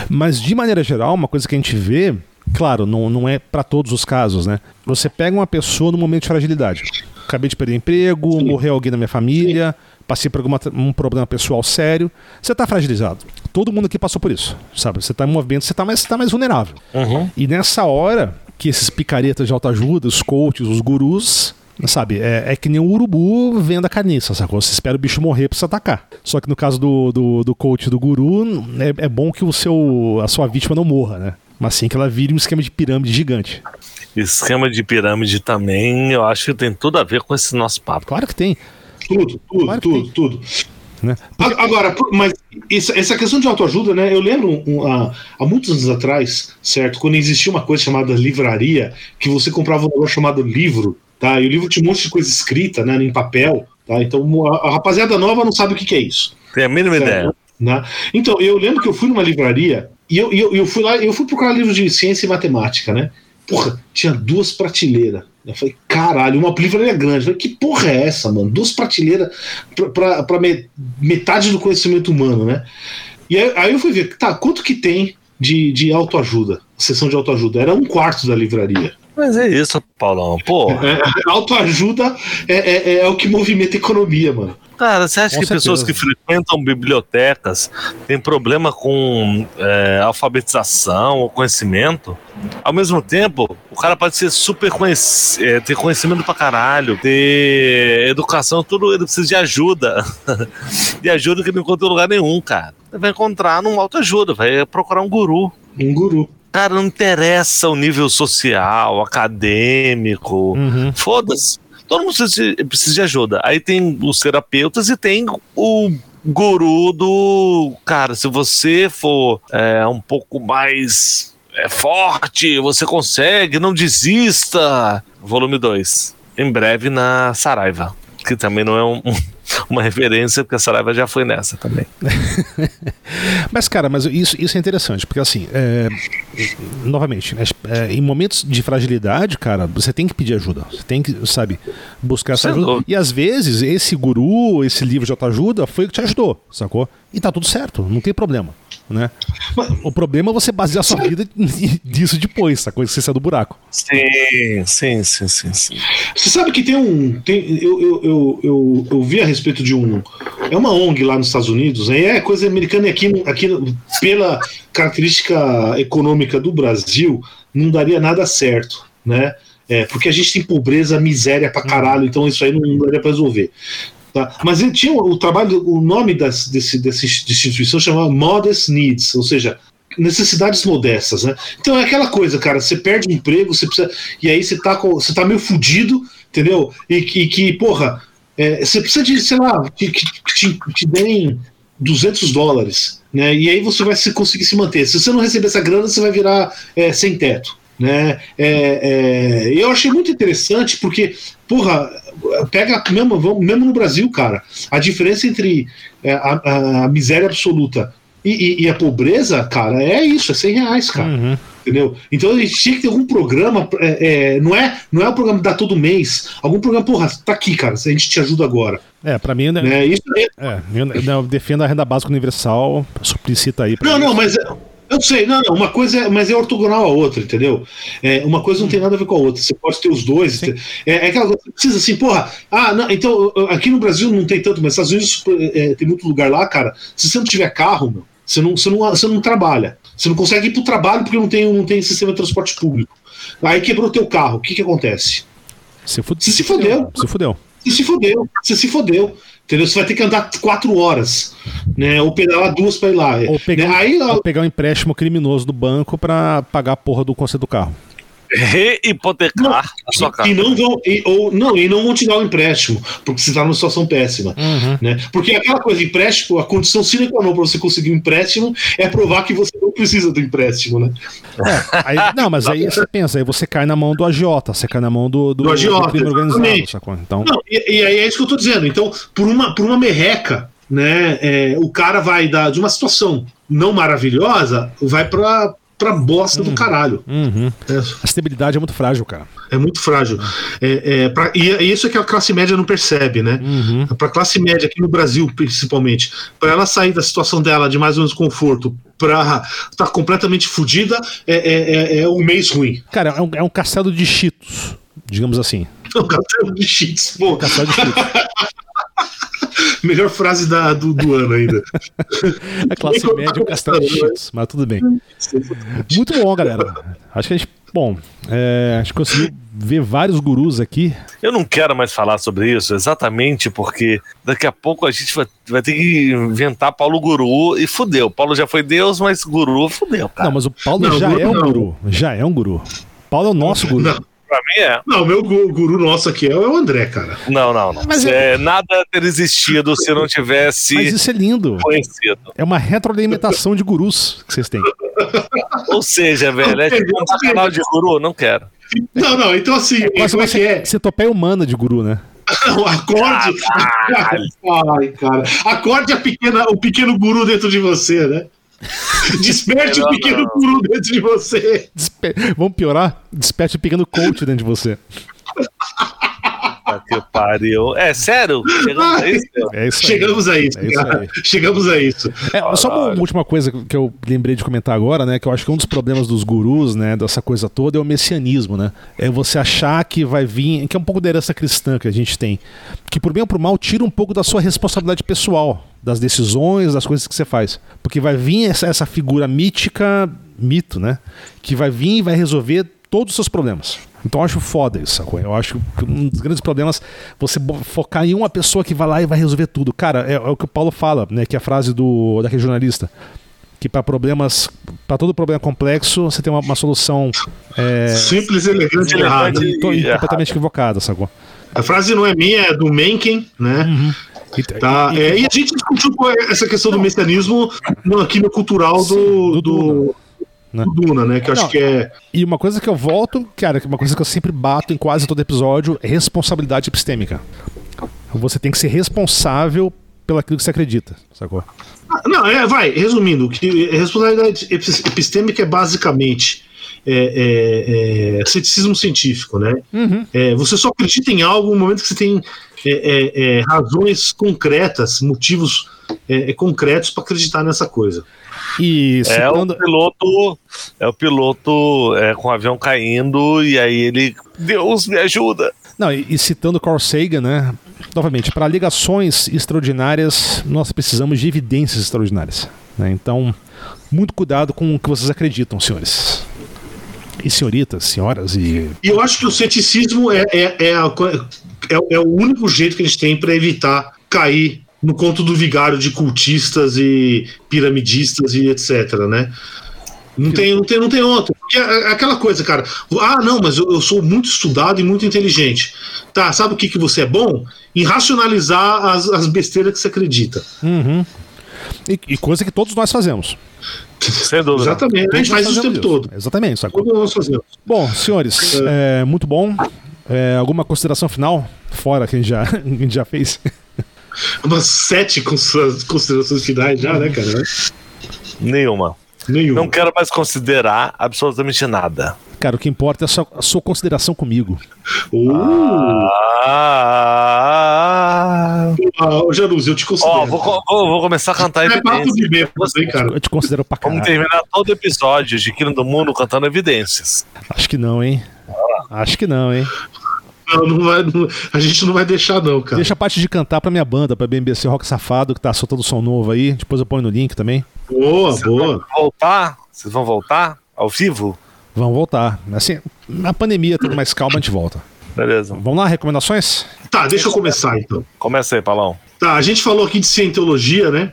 mas de maneira geral, uma coisa que a gente vê, claro, não, não é para todos os casos, né? Você pega uma pessoa no momento de fragilidade. Acabei de perder emprego, Sim. morreu alguém na minha família, passei por alguma, um problema pessoal sério. Você tá fragilizado. Todo mundo aqui passou por isso, sabe? Você tá em movimento, você tá mais, tá mais vulnerável. E nessa hora que esses picaretas de autoajuda, os coaches, os gurus, sabe, é, é que nem um urubu vendo a carniça, sacou? Você espera o bicho morrer pra você atacar. Só que no caso do, do, do coach do guru, é, é bom que o seu, a sua vítima não morra, né? Mas sim que ela vire um esquema de pirâmide gigante. Esquema de pirâmide também, eu acho que tem tudo a ver com esse nosso papo. Claro que tem, Tudo, tudo, Claro tudo, tem. tudo. né? A- Agora, mas essa, essa questão de autoajuda, né? Eu lembro um, há, há muitos anos atrás, certo? Quando existia uma coisa chamada livraria, que você comprava um negócio chamado livro, tá? E o livro tinha um monte de coisa escrita, né? Em papel, tá? Então a, a rapaziada nova não sabe o que, que é isso. Tem a mínima Certo. ideia. Né? Então, eu lembro que eu fui numa livraria e eu, eu, eu fui lá, eu fui procurar livro de ciência e matemática, né? Porra, tinha duas prateleiras. Eu falei, caralho, uma livraria grande. Eu falei, que porra é essa, mano? Duas prateleiras pra, pra, pra me- metade do conhecimento humano, né? E aí, aí eu fui ver, tá, quanto que tem de, de autoajuda? Sessão de autoajuda. Era um quarto da livraria. Mas é isso, Paulão. Pô, É, autoajuda é, é, é o que movimenta a economia, mano. Cara, você acha Com que pessoas que certeza. frequentam bibliotecas têm problema com é, alfabetização ou conhecimento? Ao mesmo tempo, o cara pode ser super conhec é, ter conhecimento pra caralho, ter educação, tudo, ele precisa de ajuda. de ajuda que não encontra em lugar nenhum, cara. Ele vai encontrar num autoajuda, vai procurar um guru. Um guru. Cara, não interessa o nível social, acadêmico. Uhum. Foda-se. Todo mundo precisa de, precisa de ajuda. Aí tem os terapeutas e tem o guru do. Cara, se você for é, um pouco mais é, forte, você consegue, não desista. Volume 2. Em breve na Saraiva. Que também não é um, uma referência, porque a Saraiva já foi nessa também. mas, cara, mas isso, isso é interessante, porque assim, é, novamente, é, em momentos de fragilidade, cara, você tem que pedir ajuda. Você tem que, sabe, buscar essa ajuda. E às vezes, esse guru, esse livro de autoajuda foi o que te ajudou, sacou? E tá tudo certo, não tem problema. Né? Mas, o problema é você basear a sua vida nisso depois, essa coisa que você sai do buraco. Sim, sim, sim, sim, sim. Você sabe que tem um. Tem, eu, eu, eu, eu, eu vi a respeito de um. É uma ONG lá nos Estados Unidos, é coisa americana e aqui, aqui, pela característica econômica do Brasil, não daria nada certo, né? É, porque a gente tem pobreza, miséria pra caralho, então isso aí não daria pra resolver. Tá? Mas ele tinha o trabalho, o nome das, desse, dessa instituição chamava Modest Needs, ou seja, necessidades modestas, né? Então é aquela coisa, cara, você perde o emprego, você precisa, e aí você tá, com, você tá meio fudido, entendeu? E que, que porra, é, você precisa de, sei lá, que, que, que te, te deem 200 dólares, né? E aí você vai se, conseguir se manter. Se você não receber essa grana, você vai virar é, sem teto. Né? É, é, eu achei muito interessante porque, porra, pega mesmo, mesmo no Brasil, cara, a diferença entre é, a, a, miséria absoluta e, e, e, a pobreza, cara, é isso, é 100 reais, cara. Uhum. Entendeu? Então a gente tinha que ter algum programa, é, é, não é não é o programa que dá todo mês, algum programa, porra, tá aqui, cara, a gente te ajuda agora. É, pra mim, né? É, isso é, eu, eu defendo a renda básica universal, suplicita aí. Não, não, mas eu sei, não, não, uma coisa é, mas é ortogonal a outra, entendeu? É, uma coisa não tem nada a ver com a outra. Você pode ter os dois. É, é aquela coisa, você precisa assim, porra, ah, não, então aqui no Brasil não tem tanto, mas nos Estados Unidos é, tem muito lugar lá, cara. Se você não tiver carro, meu, você não, você não, você não trabalha. Você não consegue ir pro trabalho porque não tem, não tem sistema de transporte público. Aí quebrou teu carro, o que que acontece? Se, fud se, se fodeu. Se fodeu. Você se fodeu. Você se fodeu. Entendeu? Você vai ter que andar quatro horas, né? Ou pedalar duas para ir lá. Ou pegar, né? Aí, ou pegar um empréstimo criminoso do banco para pagar a porra do conselho do carro rehipotecar a sua casa. E não vão, e, ou, não, e não vão te dar o um empréstimo, porque você está numa situação péssima. Uhum. Né? Porque aquela coisa, empréstimo, a condição sine qua non para você conseguir um empréstimo é provar que você não precisa do empréstimo, né? É, aí, não, mas aí você pensa, aí você cai na mão do agiota, você cai na mão do, do, do agiota, do crime organizado. Sacou? Então... Não, e, e aí é isso que eu estou dizendo. Então, por uma, por uma merreca, né, é, o cara vai dar de uma situação não maravilhosa, vai para pra bosta uhum. do caralho. Uhum. É. A estabilidade é muito frágil, cara. É muito frágil. É, é, pra, e é isso que a classe média não percebe, né? Uhum. Pra classe média, aqui no Brasil principalmente, para ela sair da situação dela de mais ou menos conforto pra estar tá completamente fodida, é, é, é, é, um mês ruim. Cara, é um, é um castelo de cheetos, digamos assim. É um castelo de cheetos, pô. Um castelo de cheetos. Melhor frase da, do, do ano ainda. A classe média, o castelo de cheetos, mas tudo bem. Muito bom, galera. Acho que a gente. Bom, é, acho que conseguiu ver vários gurus aqui. Eu não quero mais falar sobre isso, exatamente porque daqui a pouco a gente vai, vai ter que inventar Paulo Guru e fudeu. Paulo já foi Deus, mas Guru fudeu, cara. Não, mas o Paulo não, já é um não. guru. Já é um guru. Paulo é o nosso guru. Não. Pra mim é. Não, o meu guru nosso aqui é o André, cara. Não, não, não. Mas é, é... Nada ter existido se não tivesse. Mas isso é lindo. Conhecido. É uma retroalimentação de gurus que vocês têm. Ou seja, velho, é tipo um canal de guru? Não quero. Não, não, então assim. É quase você, é? você humana de guru, né? o acorde. Ai, cara. Acorde a pequena, o pequeno guru dentro de você, né? Desperte o um pequeno não. guru dentro de você. Despe... Vamos piorar? Desperte o um pequeno coach dentro de você. Que pariu. É sério? Chegamos a isso? É isso Chegamos a isso, é isso Chegamos a isso. É, só uma última coisa que eu lembrei de comentar agora, né? Que eu acho que um dos problemas dos gurus, né? Dessa coisa toda é o messianismo, né? É você achar que vai vir. Que é um pouco da herança cristã que a gente tem. Que por bem ou por mal tira um pouco da sua responsabilidade pessoal. Das decisões, das coisas que você faz. Porque vai vir essa, essa figura mítica, mito, né? Que vai vir e vai resolver todos os seus problemas. Então eu acho foda isso, sacou? Eu acho que um dos grandes problemas é você focar em uma pessoa que vai lá e vai resolver tudo. Cara, é, é o que o Paulo fala, né? Que é a frase do daquele jornalista. Que para problemas, para todo problema complexo, você tem uma, uma solução é, simples, elegante e errada. completamente equivocada, sacou? A frase não é minha, é do Mencken, né? Uhum. E, tá, e, é, e, a gente discutiu essa questão do messianismo aqui no cultural do, do, do né? Duna, né? Que eu acho que é. E uma coisa que eu volto, cara, que uma coisa que eu sempre bato em quase todo episódio é responsabilidade epistêmica. Você tem que ser responsável pelo aquilo que você acredita, sacou? Ah, não, é, vai, resumindo, que responsabilidade epistêmica é basicamente é, é, é, ceticismo científico, né? Uhum. É, você só acredita em algo no momento que você tem é, é, razões concretas, motivos concretos para acreditar nessa coisa. E é o piloto, é o piloto com o avião caindo e aí ele, Deus me ajuda. Não, e, e citando Carl Sagan, né? Novamente, para ligações extraordinárias, nós precisamos de evidências extraordinárias. Né? Então, muito cuidado com o que vocês acreditam, senhores e senhoritas, senhoras e. E eu acho que o ceticismo é, é, é, a, é, é o único jeito que a gente tem para evitar cair no conto do vigário de cultistas e piramidistas e etc, né? Não tem, não tem, não tem outro. Porque é, é aquela coisa, cara. Ah, não, mas eu, eu, sou muito estudado e muito inteligente. Tá, sabe o que, que você é bom? Em racionalizar as, as besteiras que você acredita. Uhum. E, e coisa que todos nós fazemos. Sem dúvida. Exatamente, a gente faz isso o tempo isso. todo. Exatamente, sacou? Todos nós fazemos. Bom, senhores, é. É, muito bom. É, alguma consideração final? Fora que a gente já, a gente já fez. Umas sete considerações finais já, né, cara? Nenhuma. Nenhuma. Não quero mais considerar absolutamente nada. Cara, o que importa é a sua, a sua consideração comigo. Uh. Ah, ah, Janus, eu te considero. Ó, vou, vou, vou, começar a cantar é papo de bêbado, cara. Eu te considero pra caralho. Vamos terminar todo episódio de Quino do Mundo cantando evidências. Acho que não, hein? Ah. Acho que não, hein? Não, não vai, não, a gente não vai deixar, não, cara. Deixa a parte de cantar pra minha banda, pra BMBC Rock Safado, que tá soltando som novo aí. Depois eu ponho no link também. Boa, Vocês boa. Vão voltar? Vocês vão voltar ao vivo? Vão voltar. Assim, na pandemia, tendo mais calma, a gente volta. Beleza. Vamos lá, recomendações? Tá, deixa eu começar então. Começa aí, Palão. Tá, a gente falou aqui de cientologia, né?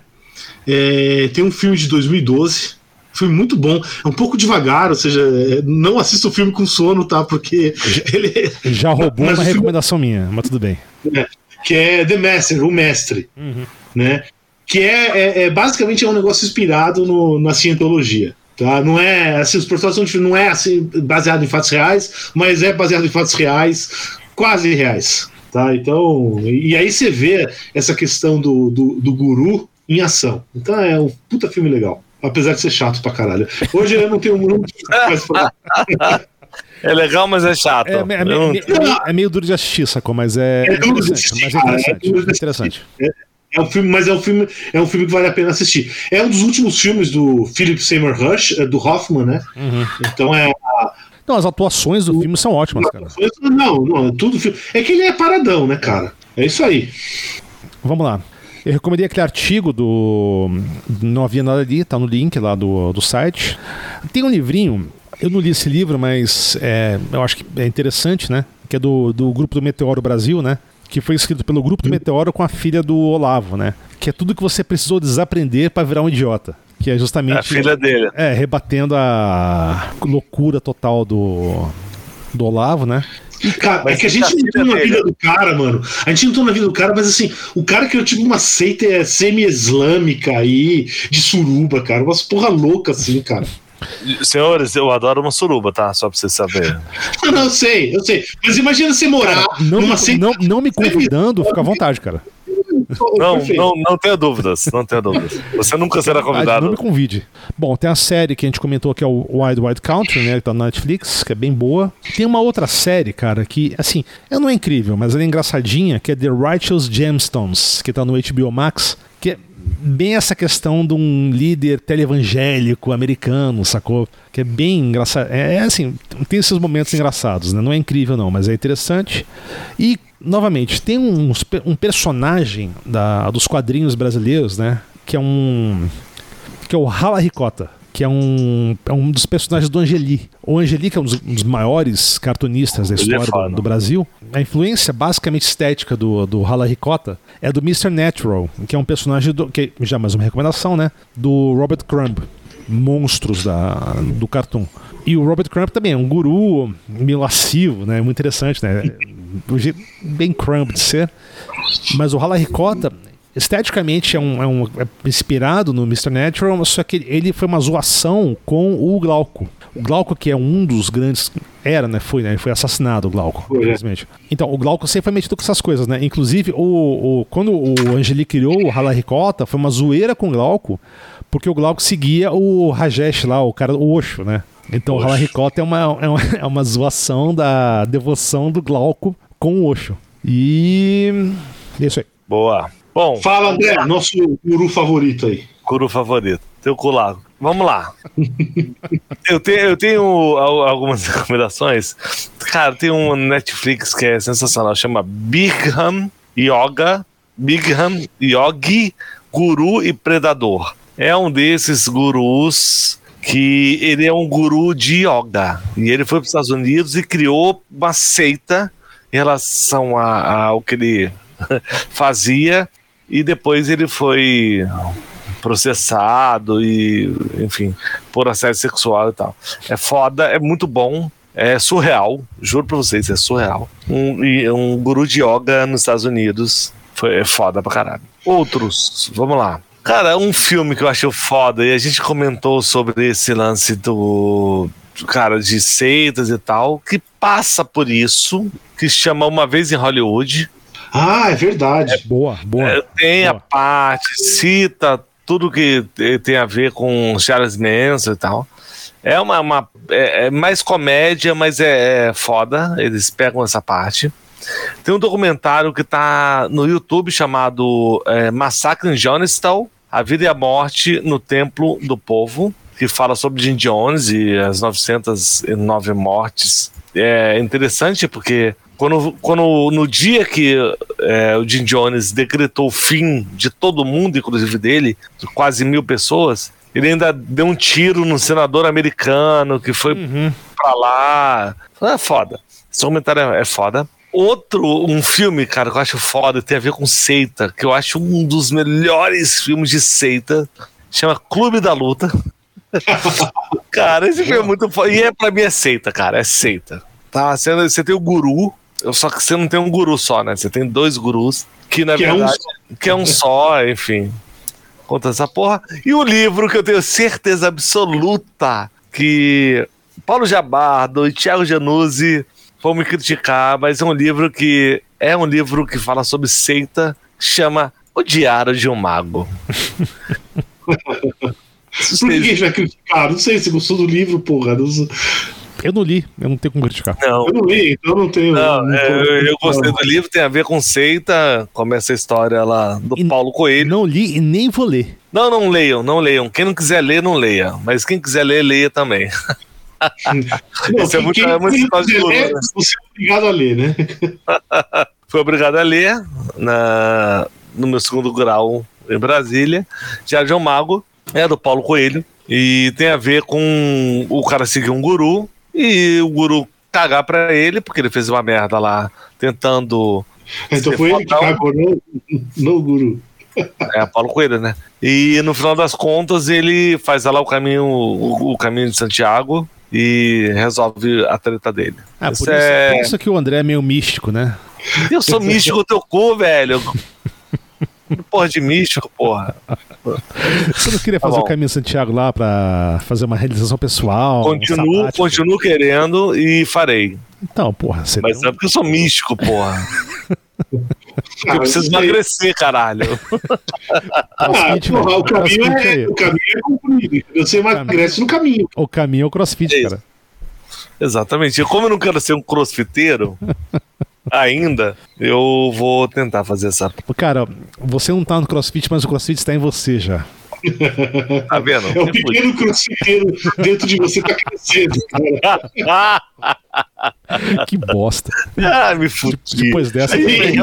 É, tem um filme de 2012. Filme muito bom, é um pouco devagar, ou seja, não assista o filme com sono, tá? Porque ele. Já roubou uma recomendação filme... minha, mas tudo bem. É, que é The Master, o mestre. Uhum. Né? Que é, é, é, basicamente é um negócio inspirado no, na cientologia. Tá? Não é assim, os personagens não é assim baseado em fatos reais, mas é baseado em fatos reais, quase reais. Tá? Então, e aí você vê essa questão do, do, do guru em ação. Então é um puta filme legal. Apesar de ser chato pra caralho. Hoje eu não tenho muito mais pra... É legal, mas é chato. É, é, é, meio, é meio duro de assistir, sacou? Mas é, é interessante. Mas é interessante. É interessante. É um filme, mas é um filme, é um filme que vale a pena assistir. É um dos últimos filmes do Philip Seymour Rush, é do Hoffman, né? Uhum. Então é. Não, as atuações do o, filme são ótimas, cara. Não, não, tudo É que ele é paradão, né, cara? É isso aí. Vamos lá. Eu recomendei aquele artigo do. Não havia nada ali, tá no link lá do, do site. Tem um livrinho, eu não li esse livro, mas é, eu acho que é interessante, né? Que é do, do grupo do Meteoro Brasil, né? que foi escrito pelo grupo do Meteoro com a filha do Olavo, né? Que é tudo que você precisou desaprender para virar um idiota. Que é justamente. É a filha dele. É, rebatendo a loucura total do, do Olavo, né? Cara, mas é que a gente não entrou na vida do cara, mano. A gente não entrou na vida do cara, mas assim, o cara criou tipo uma seita semi-islâmica aí, de suruba, cara. Umas porra louca assim, cara. Senhores, eu adoro uma suruba, tá? Só pra vocês saberem. não, eu sei, eu sei. Mas imagina você morar cara, não, numa me, não, não me convidando, fica à vontade, cara. Não, não, não tenha dúvidas, não tenha dúvidas. Você nunca será convidado. Não me convide. Bom, tem a série que a gente comentou que é o Wild Wild Country, né? Que tá na Netflix, que é bem boa. Tem uma outra série, cara, que, assim, ela não é incrível, mas ela é engraçadinha, que é The Righteous Gemstones, que tá no HBO Max, que é bem essa questão de um líder televangélico americano, sacou? Que é bem engraçado. É, é, assim, tem esses momentos engraçados, né? Não é incrível, não, mas é interessante. E, novamente, tem um, um personagem da, dos quadrinhos brasileiros, né? Que é um. Que é o Rala Ricota que é um, é um dos personagens do Angeli. O Angeli, que é um dos, um dos maiores cartunistas da é história do, do, Brasil, a influência basicamente estética do, do Hala Ricota é do Mr. Natural, que é um personagem do, que já mais uma recomendação, né? Do Robert Crumb, monstros da, do cartoon. E o Robert Crumb também é um guru meio lascivo, né? Muito interessante, né? Um jeito bem Crumb de ser. Mas o Hala Ricota esteticamente é, um, é, um, é inspirado no Mr. Natural, só que ele foi uma zoação com o Glauco. O Glauco, que é um dos grandes. Era, né? Foi, né? Ele foi assassinado, o Glauco, é. infelizmente. Então, o Glauco sempre foi metido com essas coisas, né? Inclusive, o, o quando o Angeli criou o Rala Ricota, foi uma zoeira com o Glauco, porque o Glauco seguia o Rajesh lá, o cara, o Osho, né? Então, Oxo. o Rala Ricota é uma, é, uma, é uma zoação da devoção do Glauco com o Osho. E. É isso aí. Boa. Bom. Fala, André, nosso guru favorito aí. Guru favorito. Teu culago. Vamos lá. eu, tenho, eu tenho algumas recomendações. Cara, tem um Netflix que é sensacional, chama Bigham Yoga, Bigham Yogi, Guru e Predador. É um desses gurus que ele é um guru de yoga. E ele foi para os Estados Unidos e criou uma seita em relação ao que ele fazia. E depois ele foi processado e, enfim, por assédio sexual e tal. É foda, é muito bom, é surreal, juro pra vocês, é surreal. Um, um guru de yoga nos Estados Unidos foi é foda pra caralho. Outros, vamos lá. Cara, um filme que eu achei foda, e a gente comentou sobre esse lance do. Cara, de seitas e tal, que passa por isso, que chama Uma Vez em Hollywood. Ah, é verdade. É, boa, boa. É, tem boa. a parte, cita tudo que tem a ver com Charles Manson e tal. É uma, uma é, é mais comédia, mas é, é, foda. Eles pegam essa parte. Tem um documentário que tá no YouTube chamado é, Massacre em Jonestown, A Vida e a Morte no Templo do Povo, que fala sobre Jim Jones e as 909 mortes. É interessante porque quando, quando no dia que é, o Jim Jones decretou o fim de todo mundo, inclusive dele, quase mil pessoas, ele ainda deu um tiro no senador americano que foi uhum. pra lá. É foda. Esse comentário é, é foda. Outro, um filme, cara, que eu acho foda, tem a ver com seita, que eu acho um dos melhores filmes de seita, chama Clube da Luta. cara, esse filme é muito foda. E é pra mim é seita, cara, é seita. Tá? Você, você tem o guru, só que você não tem um guru só, né? Você tem dois gurus, que na que verdade. É um que é um só, enfim. Conta essa porra. E o livro que eu tenho certeza absoluta que Paulo Jabardo e Thiago Januzzi vão me criticar, mas é um livro que é um livro que fala sobre seita, que chama O Diário de um Mago. Por que vai criticar? Não sei se gostou do livro, porra. Não... Eu não li, eu não tenho como criticar. Não. Eu não li, então não tenho. Não, não é, eu, eu, gostei do livro, tem a ver com seita, como essa história lá do e Paulo Coelho. Não li e nem vou ler. Não, não leiam, não leiam. Quem não quiser ler, não leia. Mas quem quiser ler, leia também. Não, Isso é muito, é muito de ler, né? Você é obrigado a ler, né? Fui obrigado a ler na, no meu segundo grau em Brasília. Jardim Mago é do Paulo Coelho. E tem a ver com o cara seguir um guru e o guru cagar pra ele, porque ele fez uma merda lá, tentando. Então foi ele que cagou, não, não o guru. É, Paulo Coelho, né? E no final das contas ele faz lá o caminho, o, o caminho de Santiago e resolve a treta dele. Ah, por isso, é... por isso que o André é meio místico, né? Eu sou místico teu cu, velho. Porra de místico, porra. Você não queria tá fazer o caminho Santiago lá pra fazer uma realização pessoal? Continuo, um continuo querendo e farei. Então, porra. Você Mas não... é porque eu sou místico, porra. Eu preciso emagrecer, caralho. Ah, porra, o, caminho é, o caminho é concluído. Você emagrece no caminho. O caminho é o crossfit, é cara. Exatamente. Como eu não quero ser um crossfiteiro, ainda, eu vou tentar fazer essa. Cara, você não tá no crossfit, mas o crossfit está em você já. Tá vendo? É o pequeno crossfiteiro dentro de você tá crescendo. que bosta. Ah, me fudi. Depois dessa, aí,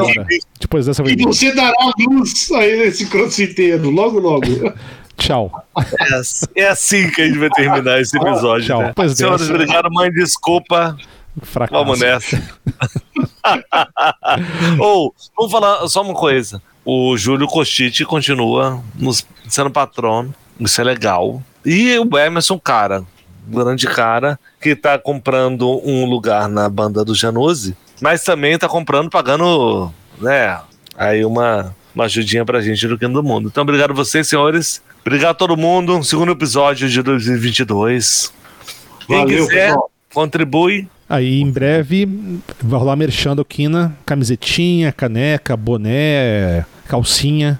Depois dessa E você dará luz a esse crossfiteiro, logo, logo. Tchau. É, é, assim que a gente vai terminar esse episódio. Tchau. Né? Senhoras, obrigado, mãe, desculpa. Fracasso. Vamos nessa. Ou, vamos falar só uma coisa. O Júlio Costite continua nos, sendo patrono. Isso é legal. E o Emerson, cara, grande cara, que tá comprando um lugar na banda do Janose, mas também tá comprando, pagando, né, aí uma uma ajudinha pra gente no Quino do Mundo. Então, obrigado a vocês, senhores. Obrigado a todo mundo. Segundo episódio de 2022. Quem Valeu, quiser, pessoal. contribui. Aí em breve vai rolar merchan do Kina, camisetinha, caneca, boné, calcinha.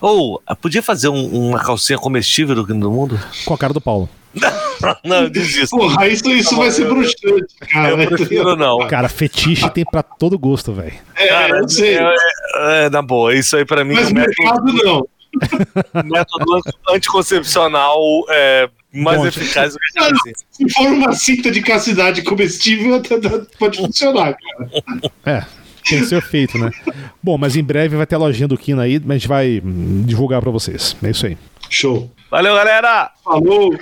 Ou, oh, podia fazer um, uma calcinha comestível do Quino do Mundo? Com a cara do Paulo. não, eu desisto. Porra, isso, isso vai ser bruxante, cara. Eu prefiro não. Cara, fetiche tem pra todo gosto, velho. É, cara, eu sei. É, é, é, na boa, isso aí pra mim... Mas mercado método, não. método anticoncepcional é mais Bom, eficaz do que cara, Se for uma cinta de castidade comestível, pode funcionar, cara. É, tem que ser feito, né? Bom, mas em breve vai ter a lojinha do Kina aí, mas a gente vai divulgar pra vocês. É isso aí. Show. Valeu, galera! Falou!